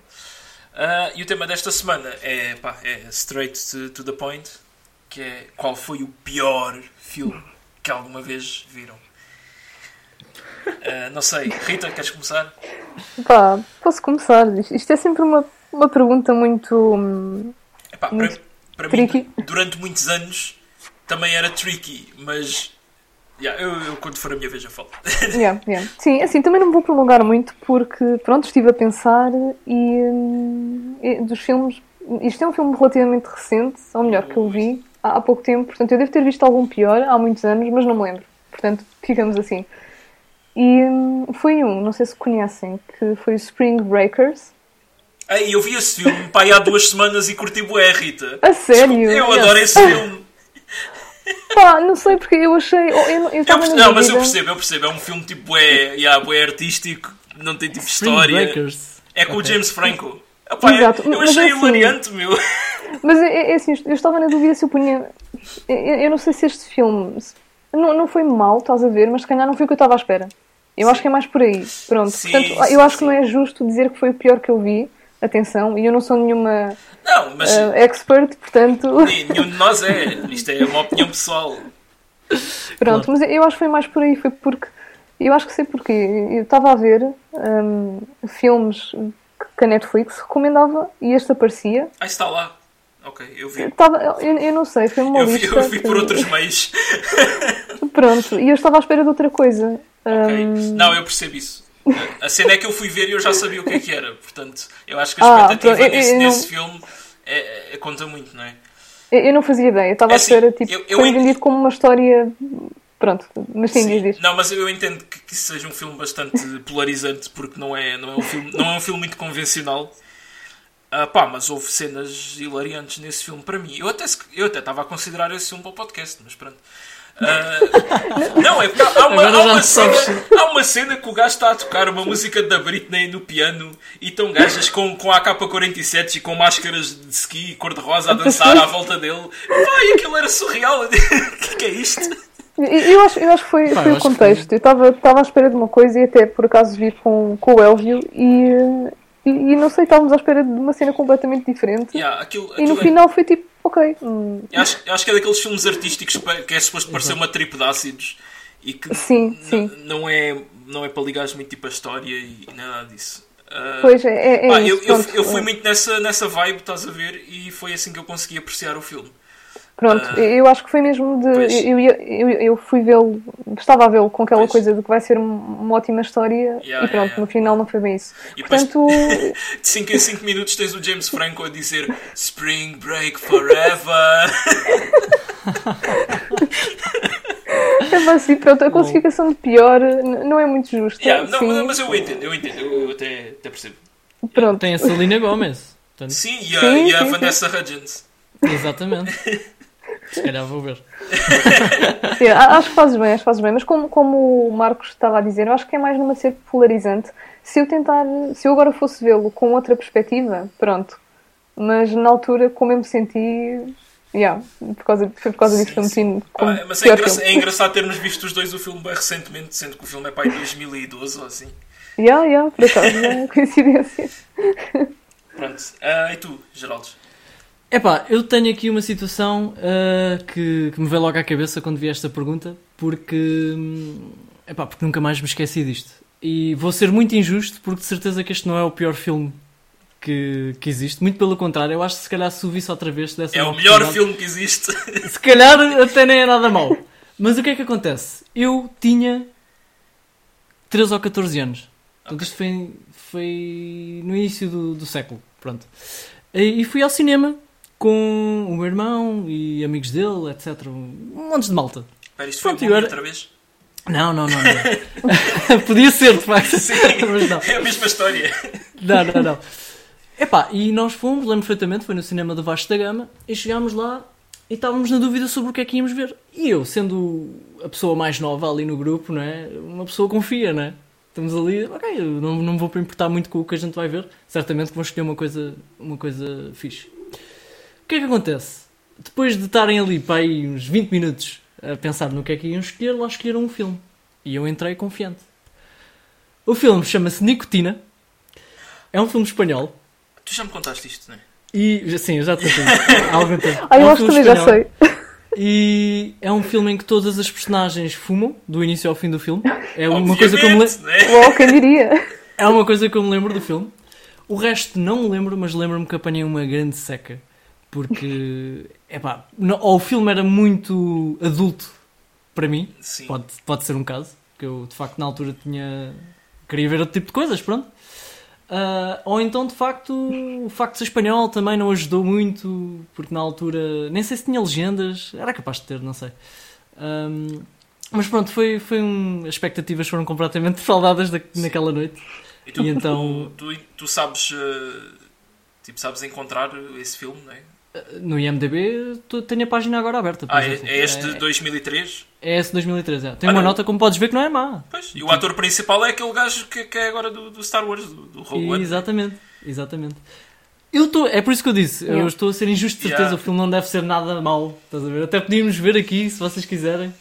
Ah, e o tema desta semana é, pá, é straight to, to the point, que é qual foi o pior filme que alguma vez viram? Ah, não sei, Rita, queres começar? Pá, posso começar? Isto- é sempre uma, uma pergunta muito. hum, Epá, para, Muito para tricky. mim, durante muitos anos também era tricky, mas yeah, eu, eu quando for a minha vez eu falo. yeah, yeah. Sim, assim, também não me vou prolongar muito porque, pronto, estive a pensar e, hum, e dos filmes. Isto é um filme relativamente recente, ou melhor, que eu vi há, há pouco tempo, portanto eu devo ter visto algum pior há muitos anos, mas não me lembro. Portanto, ficamos assim. E hum, foi um, não sei se conhecem, que foi o Spring Breakers. Ei, eu vi esse filme pá, aí há duas semanas e curti bué, Rita. A sério? Eu Yes. adoro esse filme. Pá, não sei porque eu achei. Eu, eu, eu perce- não, mas eu percebo, eu percebo. É um filme tipo bué, yeah, bué artístico, não tem tipo Spring história. Breakers. É com o Ok. James Franco. Epá, é- Exato, eu mas achei é assim- hilariante, meu. Mas é, é assim, eu estava na dúvida se eu punha. Eu, eu não sei se este filme não, não foi mau, estás a ver, mas se calhar não foi o que eu estava à espera. Eu acho que é mais por aí. Pronto. Sim, Portanto, sim, eu acho que sim. não é justo dizer que foi o pior que eu vi. Atenção, e eu não sou nenhuma Não, mas uh, expert, portanto. nenhum de nós é. Isto é uma opinião pessoal. Pronto, mas eu acho que foi mais por aí. Foi porque. Eu acho que sei porquê. Eu estava a ver hum, filmes que a Netflix recomendava e este aparecia. Ah, está lá. Ok, eu vi. Estava, eu, eu não sei, foi uma Eu vi, lista. eu vi por que- outros meios. Pronto, e eu estava à espera de outra coisa. Ok. Hum, Não, eu percebo isso. A cena é que eu fui ver e eu já sabia o que é que era. Portanto, eu acho que a Ah, expectativa pronto, eu- nesse, eu não- nesse filme é, é- conta muito, não é? Eu eu não fazia ideia, eu estava É à assim, espera, tipo, eu- eu foi ent- vendido como uma história. Pronto, mas sim, diz, diz. Não, mas eu entendo que, que seja um filme bastante polarizante porque não é, não é, um, filme, não é um filme muito convencional. Ah, pá, mas houve cenas hilariantes nesse filme para mim. Eu até eu até estava a considerar esse filme para o podcast, mas pronto. Ah, não, é porque há, uma, há, uma cena, há uma cena que o gajo está a tocar uma música da Britney no piano e estão gajas com, com AK-47 e com máscaras de ski cor-de-rosa a dançar à volta dele. E aquilo era surreal. O que, que é isto? Eu, acho, eu acho que foi, Pá, foi o contexto. Eu estava estava à espera de uma coisa e até por acaso vi com, com o Elvio e, e, e não sei, estávamos à espera de uma cena completamente diferente. Yeah, aquilo, E no aquilo é- final foi tipo, ok. hum, Eu acho, eu acho que é daqueles filmes artísticos que é suposto parecer uma tripe de ácidos e que Sim, sim. não é não é para ligares muito tipo a história e nada disso. Ah, Pois é, é, é isso, eu, eu, eu fui muito nessa, nessa vibe, estás a ver, e foi assim que eu consegui apreciar o filme. Pronto, Ah, eu acho que foi mesmo de. pois. Eu, eu, eu, fui vê-lo, estava a vê-lo com aquela Pois. coisa de que vai ser um- uma ótima história Yeah, e pronto, yeah, no final não foi bem isso. E depois- Portanto, De 5 em 5 minutos tens o James Franco a dizer Spring Break Forever. é assim, pronto, a classificação de pior não é muito justa. Yeah, não, sim. mas eu entendo, eu entendo, eu, até, até percebo. Pronto. Tem a Selena Gomez. Portanto, Sim, e a, Sim, e a sim, sim. Vanessa Hudgens. exatamente. Se calhar vou ver. Sim, acho que fazes bem, acho que fazes bem, mas como, como o Marcos estava a dizer, eu acho que é mais numa ser polarizante. Se eu tentar, se eu agora fosse vê-lo com outra perspectiva, pronto. Mas na altura, como eu me senti, Yeah, por causa, foi por causa disso que eu meti como Ah, mas é, pior engra- filme. é engraçado termos visto os dois o filme bem recentemente, sendo que o filme é para aí 2012 ou assim. Yeah, yeah, por acaso, é coincidência. Pronto. Ah, e tu, Geraldo? Epá, eu tenho aqui uma situação ah, que, que me veio logo à cabeça quando vi esta pergunta, porque, hum, epá, porque nunca mais me esqueci disto. E vou ser muito injusto, porque de certeza que este não é o pior filme que, que existe. Muito pelo contrário, eu acho que se calhar se o visse outra vez, se desse É o melhor filme que existe. Se calhar até nem é nada mau. Mas o que é que acontece? Eu tinha 13 ou 14 anos. Portanto, isto foi, foi no início do, do século. Pronto. E fui ao cinema com o meu irmão e amigos dele, etc. Um monte de malta. Espera, isto foi Pronto, e agora- outra vez? Não, não, não. não. Podia ser, de facto. Sim, é a mesma história. Não, não, não. Epá, e nós fomos, lembro perfeitamente, foi no cinema do Vasco da Gama, e chegámos lá e estávamos na dúvida sobre o que é que íamos ver. E eu, sendo a pessoa mais nova ali no grupo, não é? Uma pessoa confia, não é? Estamos ali, ok, não, não me vou importar muito com o que a gente vai ver. Certamente que vão escolher uma coisa, uma coisa fixe. O que é que acontece? Depois de estarem ali para aí uns 20 minutos a pensar no que é que iam escolher, lá escolheram um filme. E eu entrei confiante. O filme chama-se Nicotina. É um filme espanhol. Tu já me contaste isto, não é? E, sim, eu já te contei há algum tempo. Ah, É eu um acho que filme também já sei. E é um filme em que todas as personagens fumam, do início ao fim do filme. É uma, coisa que eu me, le- Obviamente, não é? Uau, quem diria? é uma coisa que eu me lembro do filme. O resto não me lembro, mas lembro-me que apanhei uma grande seca. Porque, epá, não- ou o filme era muito adulto para mim, Sim. Pode, pode ser um caso, que eu de facto na altura tinha. queria ver outro tipo de coisas, pronto. Ah, ou então de facto o facto de ser espanhol também não ajudou muito, porque na altura nem sei se tinha legendas, era capaz de ter, não sei. Ahm, mas pronto, foi, foi um, as expectativas foram completamente defraudadas da- naquela noite. E tu, E então- tu, tu, tu sabes, eh, tipo, sabes encontrar esse filme, não é? No IMDB tu- tenho a página agora aberta. Ah, é, é este de é, 2003? é esse 2013, é. Tem Ah, uma não. nota, como podes ver, que não é má. Pois. E o ator principal é aquele gajo que, que é agora do, do Star Wars, do, do Rogue One. Exatamente, exatamente. Eu estou, é por isso que eu disse, eu Yeah. estou a ser injusto de certeza, Yeah. o filme não deve ser nada mau, estás a ver? Até podíamos ver aqui, se vocês quiserem,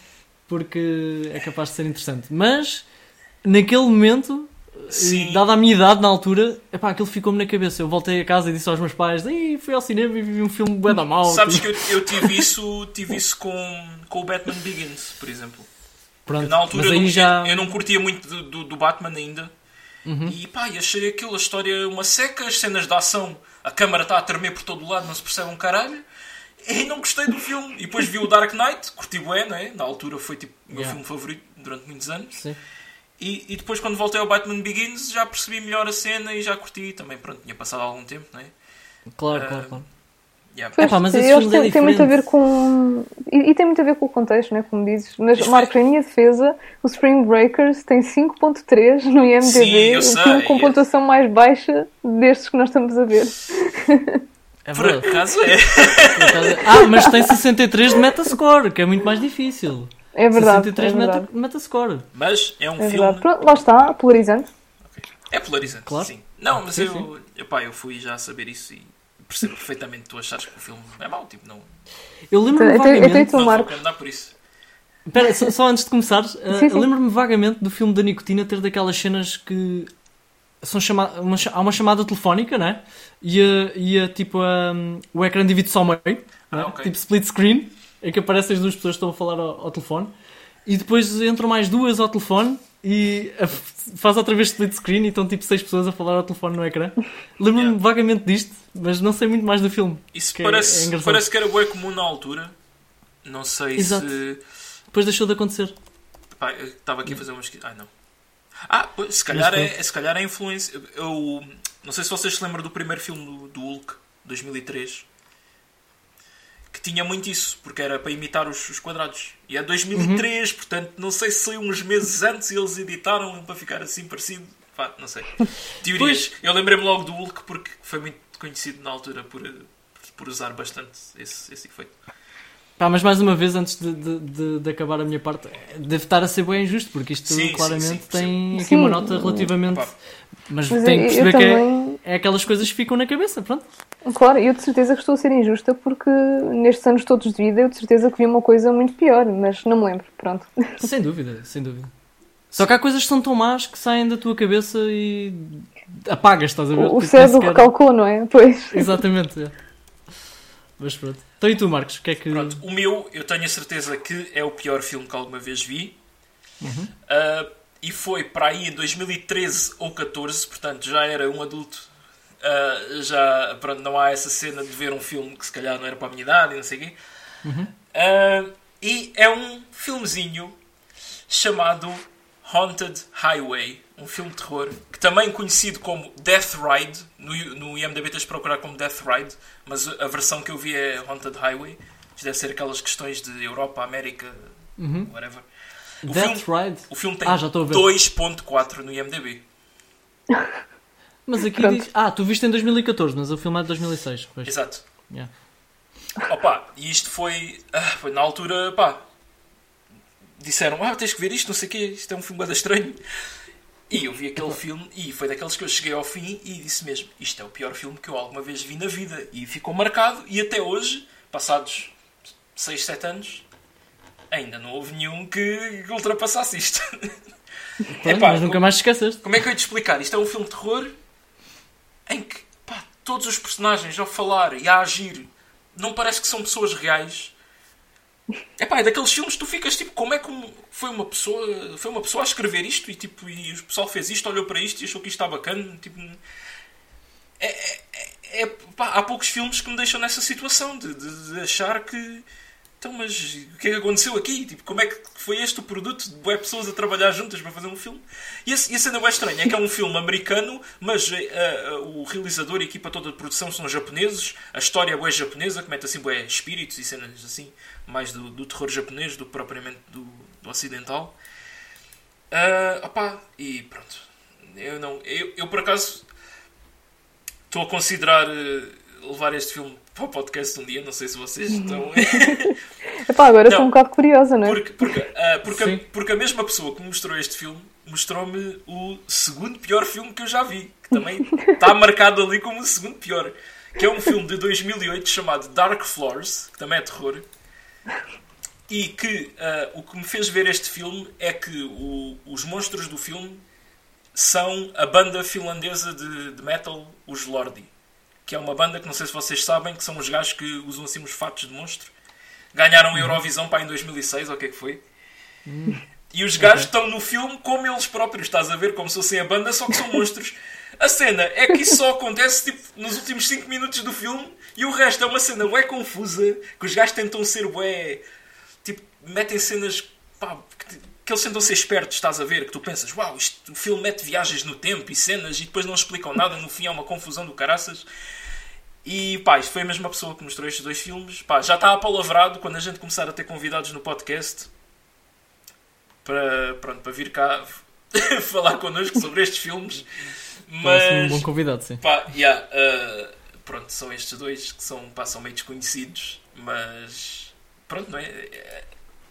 porque é capaz de ser interessante. Mas, naquele momento, Sim. e dada a minha idade na altura, epá, aquilo ficou-me na cabeça. Eu voltei a casa e disse aos meus pais, fui ao cinema e vi um filme bué da mau. Sabes que eu, eu tive isso, tive isso com, com o Batman Begins, por exemplo. Pronto, Na altura eu não, já... eu não curtia muito do, do, do Batman ainda. Uhum. E pá, achei aquilo, a história uma seca, as cenas de ação, a câmara está a tremer por todo o lado, não se percebe um caralho. E não gostei do filme. E depois vi o Dark Knight, curti bué, não é? Na altura foi tipo o meu Yeah. filme favorito durante muitos anos. Sim. E, e depois quando voltei ao Batman Begins já percebi melhor a cena e já curti também. Pronto, tinha passado algum tempo, não é? Claro, Ah, claro, claro. Yeah. Pois, Epá, mas eu que é tem, muito a ver com. E, e tem muito a ver com o contexto, né? Como dizes. Mas, Isto Marcos, em minha defesa, o Spring Breakers tem 5.3 no IMDb, Sim, eu o sei. filme com pontuação mais baixa destes que nós estamos a ver. É Por verdade. acaso é. Por acaso- Ah, mas tem 63 de Metascore, que é muito mais difícil. É verdade. 63 É de meta, verdade. Metascore. Mas é um É filme. verdade. Pronto, lá está, polarizante. É polarizante, Claro. sim. Não, mas Sim, eu, epá, eu fui já a saber isso e percebo perfeitamente que tu achares que o filme é mau, tipo, não, Eu lembro-me Então, vagamente. então, não vou Marcos. condenar por isso. Espera, só, só antes de começares, uh, Sim, sim. lembro-me vagamente do filme da Nicotina ter daquelas cenas que são chama uma, há uma chamada telefónica, né? E, a, e a, tipo, a, o ecrã divide-se ao meio, né? Ah, ok. tipo split screen, em que aparecem as duas pessoas que estão a falar ao, ao telefone, e depois entram mais duas ao telefone e a- faz outra vez split screen e estão tipo seis pessoas a falar ao telefone no ecrã. Lembro-me Yeah. vagamente disto, mas não sei muito mais do filme. Isso Que é- é parece, engraçado. parece que era bem comum na altura. Não sei Exato. se. Depois deixou de acontecer. Pá, estava aqui a fazer uma pesquisa. Ai não. Ah, pois, se calhar, é, se calhar é influência. Eu não sei se vocês se lembram do primeiro filme do, do Hulk, 2003. Que tinha muito isso, porque era para imitar os, os quadrados. E é 2003, Uhum. portanto, não sei se saiu uns meses antes e eles editaram para ficar assim parecido. Pá, não sei. Teorias. Eu lembrei-me logo do Hulk porque foi muito conhecido na altura por, por usar bastante esse, esse efeito. Pá, mas mais uma vez, antes de, de, de- de acabar a minha parte, deve estar a ser bem injusto, porque isto Sim, sim, claramente sim, tem aqui Sim. uma nota relativamente Pá, Mas, Mas tem que perceber que também- é, é aquelas coisas que ficam na cabeça, pronto. Claro, eu de certeza que estou a ser injusta porque nestes anos todos de vida eu de certeza que vi uma coisa muito pior, mas não me lembro, pronto. Sem dúvida, sem dúvida. Só que há coisas que são tão más que saem da tua cabeça e apagas, estás a ver? O, Tipo, cérebro nem sequer- recalcou, não é? Pois. Exatamente. é. Mas pronto. Então e tu, Marcos? O que é que. Pronto, o meu, eu tenho a certeza que é o pior filme que alguma vez vi. Uhum. Ah, e foi para aí em 2013 ou 14, portanto já era um adulto. Ah, já pronto, não há essa cena de ver um filme que se calhar não era para a minha idade e não sei o quê. Uhum. Ah, e é um filmezinho chamado Haunted Highway, um filme de terror, que também conhecido como Death Ride, no, no IMDB tens de procurar como Death Ride, mas a versão que eu vi é Haunted Highway. Isto deve ser aquelas questões de Europa, América, Uhum. whatever. O Death filme, Ride? o filme tem Ah, já estou a ver. 2.4 no IMDB. Mas aqui Pronto. diz. Ah, tu viste em 2014, mas o filme é de 2006. Pois. Exato. Yeah. Opa, e isto foi, ah, foi na altura, pá, disseram, ah, tens que ver isto, não sei o quê, isto é um filme bada estranho. E eu vi aquele filme e foi daqueles que eu cheguei ao fim e disse mesmo, isto é o pior filme que eu alguma vez vi na vida. E ficou marcado e até hoje, passados 6, 7 anos, ainda não houve nenhum que ultrapassasse isto. Pronto, Epá, mas nunca mais te esqueceste. Como é que eu ia te explicar? Isto é um filme de terror em que pá, todos os personagens ao falar e a agir não parece que são pessoas reais. É pá, é daqueles filmes que tu ficas tipo, como é que foi uma pessoa, foi uma pessoa a escrever isto e tipo, e o pessoal fez isto, olhou para isto e achou que isto está bacana, tipo, é, é- é- é- pá, há poucos filmes que me deixam nessa situação de, de- de achar que então, mas o que é que aconteceu aqui? Tipo, como é que foi este o produto de boas pessoas a trabalhar juntas para fazer um filme? E a, cena é estranha é que é um filme americano, mas eh, eh, o realizador e a equipa toda de produção são japoneses, a história é japonesa, que mete assim bué espíritos e cenas assim, mais do, do terror japonês do que propriamente do, do ocidental. Ah, opá, e pronto. Eu, não, eu, eu por acaso estou a considerar eh, levar este filme para o podcast um dia, não sei se vocês estão. Epá, agora Não. estou um bocado curiosa, não é? Porque, porque, ah, porque, a, porque a mesma pessoa que me mostrou este filme mostrou-me o segundo pior filme que eu já vi, que também está marcado ali como o segundo pior, que é um filme de 2008 chamado Dark Floors, que também é terror, e que ah, o que me fez ver este filme é que o- os monstros do filme são a banda finlandesa de, de metal, os Lordi, que é uma banda que não sei se vocês sabem, que são os gajos que usam assim uns fatos de monstro. Ganharam a Eurovisão para em 2006, ou o que é que foi? E os gajos estão no filme como eles próprios, estás a ver? Como se fossem a banda, só que são monstros. A cena é que isso só acontece tipo, nos últimos 5 minutos do filme e o resto é uma cena bué confusa, que os gajos tentam ser bué. Tipo, metem cenas pá, que, que eles tentam ser espertos, estás a ver? Que tu pensas, uau, isto, o filme mete viagens no tempo e cenas e depois não explicam nada, no fim é uma confusão do caraças. E pá, isto foi a mesma pessoa que mostrou estes dois filmes. Pá, já está apalavrado quando a gente começar a ter convidados no podcast para, pronto, para vir cá falar connosco sobre estes filmes. Parece um Mas bom convidado, sim. pá, yeah, uh, pronto, são estes dois que são, pá, são meio desconhecidos, mas pronto, não é? É-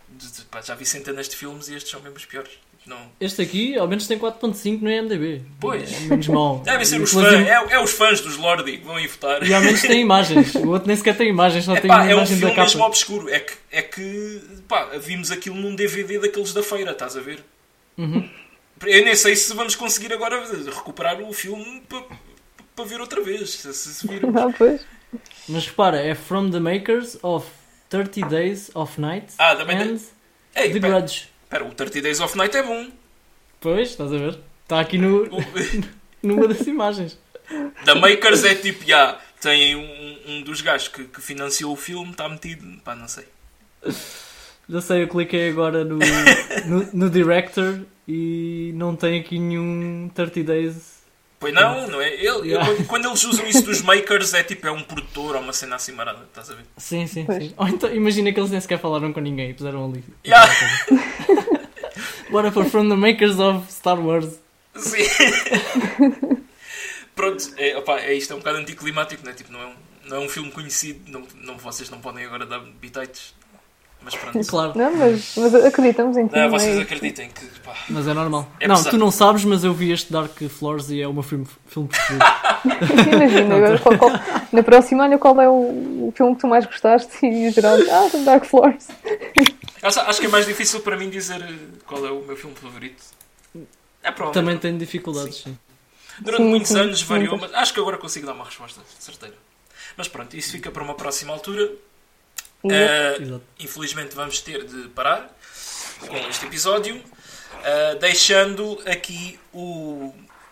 de- pá, já vi centenas de filmes e estes são mesmo os piores. Não. Este aqui, ao menos, tem 4.5 no IMDB. Pois. É menos mau. Devem ser os fãs, é, é os fãs dos Lordi que vão ir votar. E ao menos tem imagens. O outro nem sequer tem imagens, só tem Epá, uma é um imagem da filme capa. mesmo obscuro. É que, é que pá, vimos aquilo num DVD daqueles da feira, estás a ver? Uhum. Eu nem sei se vamos conseguir agora recuperar o filme para para ver outra vez. Se, se. Ah, pois. Mas repara, é from the makers of 30 Days of Night Ah, também and Ei, The pera, Grudge. O 30 Days of Night é bom. Pois, estás a ver? Está aqui no, numa das imagens. Da Makers é tipo, já, tem um, um dos gajos que, que financiou o filme, está metido, pá, não sei. Já sei, eu cliquei agora no, no, no Director e não tem aqui nenhum 30 Days. Pois não, não é? Ele, Yeah. quando, quando eles usam isso dos Makers, é tipo, é um produtor ou uma cena assim marada, estás a ver? Sim, sim, Pois. sim. Ou então, imagina que eles nem sequer falaram com ninguém e puseram ali. Yeah. Bora for from the makers of Star Wars. Sim. Pronto, é, opá, é isto, é um bocado anticlimático, não é? Tipo, não é um, não é um filme conhecido, não, não, vocês não podem agora dar bitites. Mas pronto. Claro, Não, mas, mas acreditamos em ti. Não, é? vocês acreditem que. Pá, mas é normal. É não, pesado. tu não sabes, mas eu vi este Dark Floors e é o meu filme, filme preferido. Imagina, agora, qual- qual- na próxima, olha qual é o, o filme que tu mais gostaste e o Geraldo, ah, Dark Floors. Acho, acho que é mais difícil para mim dizer eh, qual é o meu filme favorito. É provavelmente. Também tenho dificuldades, sim. Durante Sim, muitos sim, anos variou, mas acho que agora consigo dar uma resposta certeira. Mas pronto, isso fica para uma próxima altura. Exato. infelizmente vamos ter de parar com este episódio, eh, deixando aqui o,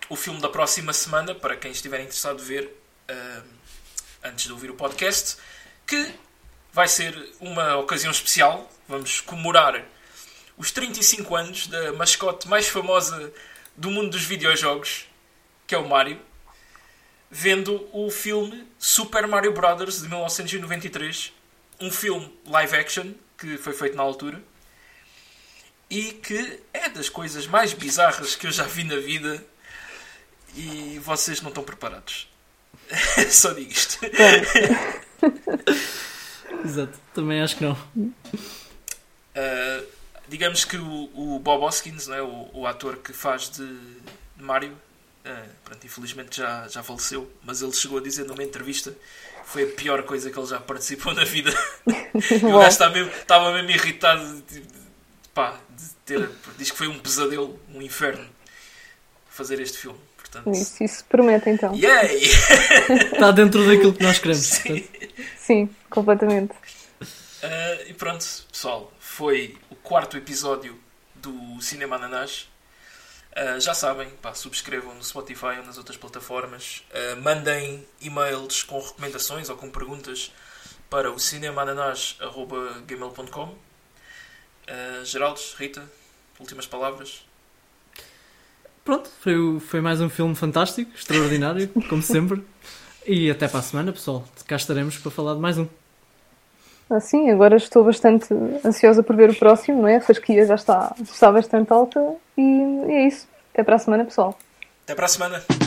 o filme da próxima semana para quem estiver interessado em ver eh, antes de ouvir o podcast, que vai ser uma ocasião especial. Vamos comemorar os 35 anos da mascote mais famosa do mundo dos videojogos, que é o Mario, vendo o filme Super Mario Bros. de 1993, um filme live action que foi feito na altura e que é das coisas mais bizarras que eu já vi na vida e vocês não estão preparados. Só digo isto. Exato. Também acho que não. Uh, digamos que o, o Bob Hoskins, não é? o, o ator que faz de, de Mario, uh, pronto, infelizmente já, já faleceu, mas ele chegou a dizer numa entrevista que foi a pior coisa que ele já participou na vida. e o gajo está mesmo, estava mesmo irritado de, de- pá, de ter. Diz que foi um pesadelo, um inferno fazer este filme. Portanto, Isso, isso promete então. yay! Está dentro daquilo que nós queremos. Sim, completamente. Uh, e pronto, pessoal, foi o quarto episódio do Cinema Ananás. Uh, já sabem, pá, subscrevam no Spotify ou nas outras plataformas. Uh, mandem e-mails com recomendações ou com perguntas para o cinemaananás.gmail.com uh, Geraldes, Rita, últimas palavras. Pronto, foi, foi mais um filme fantástico, extraordinário, como sempre. E até para a semana, pessoal. Cá estaremos para falar de mais um. Assim, agora estou bastante ansiosa por ver o próximo, não é? A fasquia já está, está bastante alta e, e é isso. Até para a semana, pessoal. Até para a semana!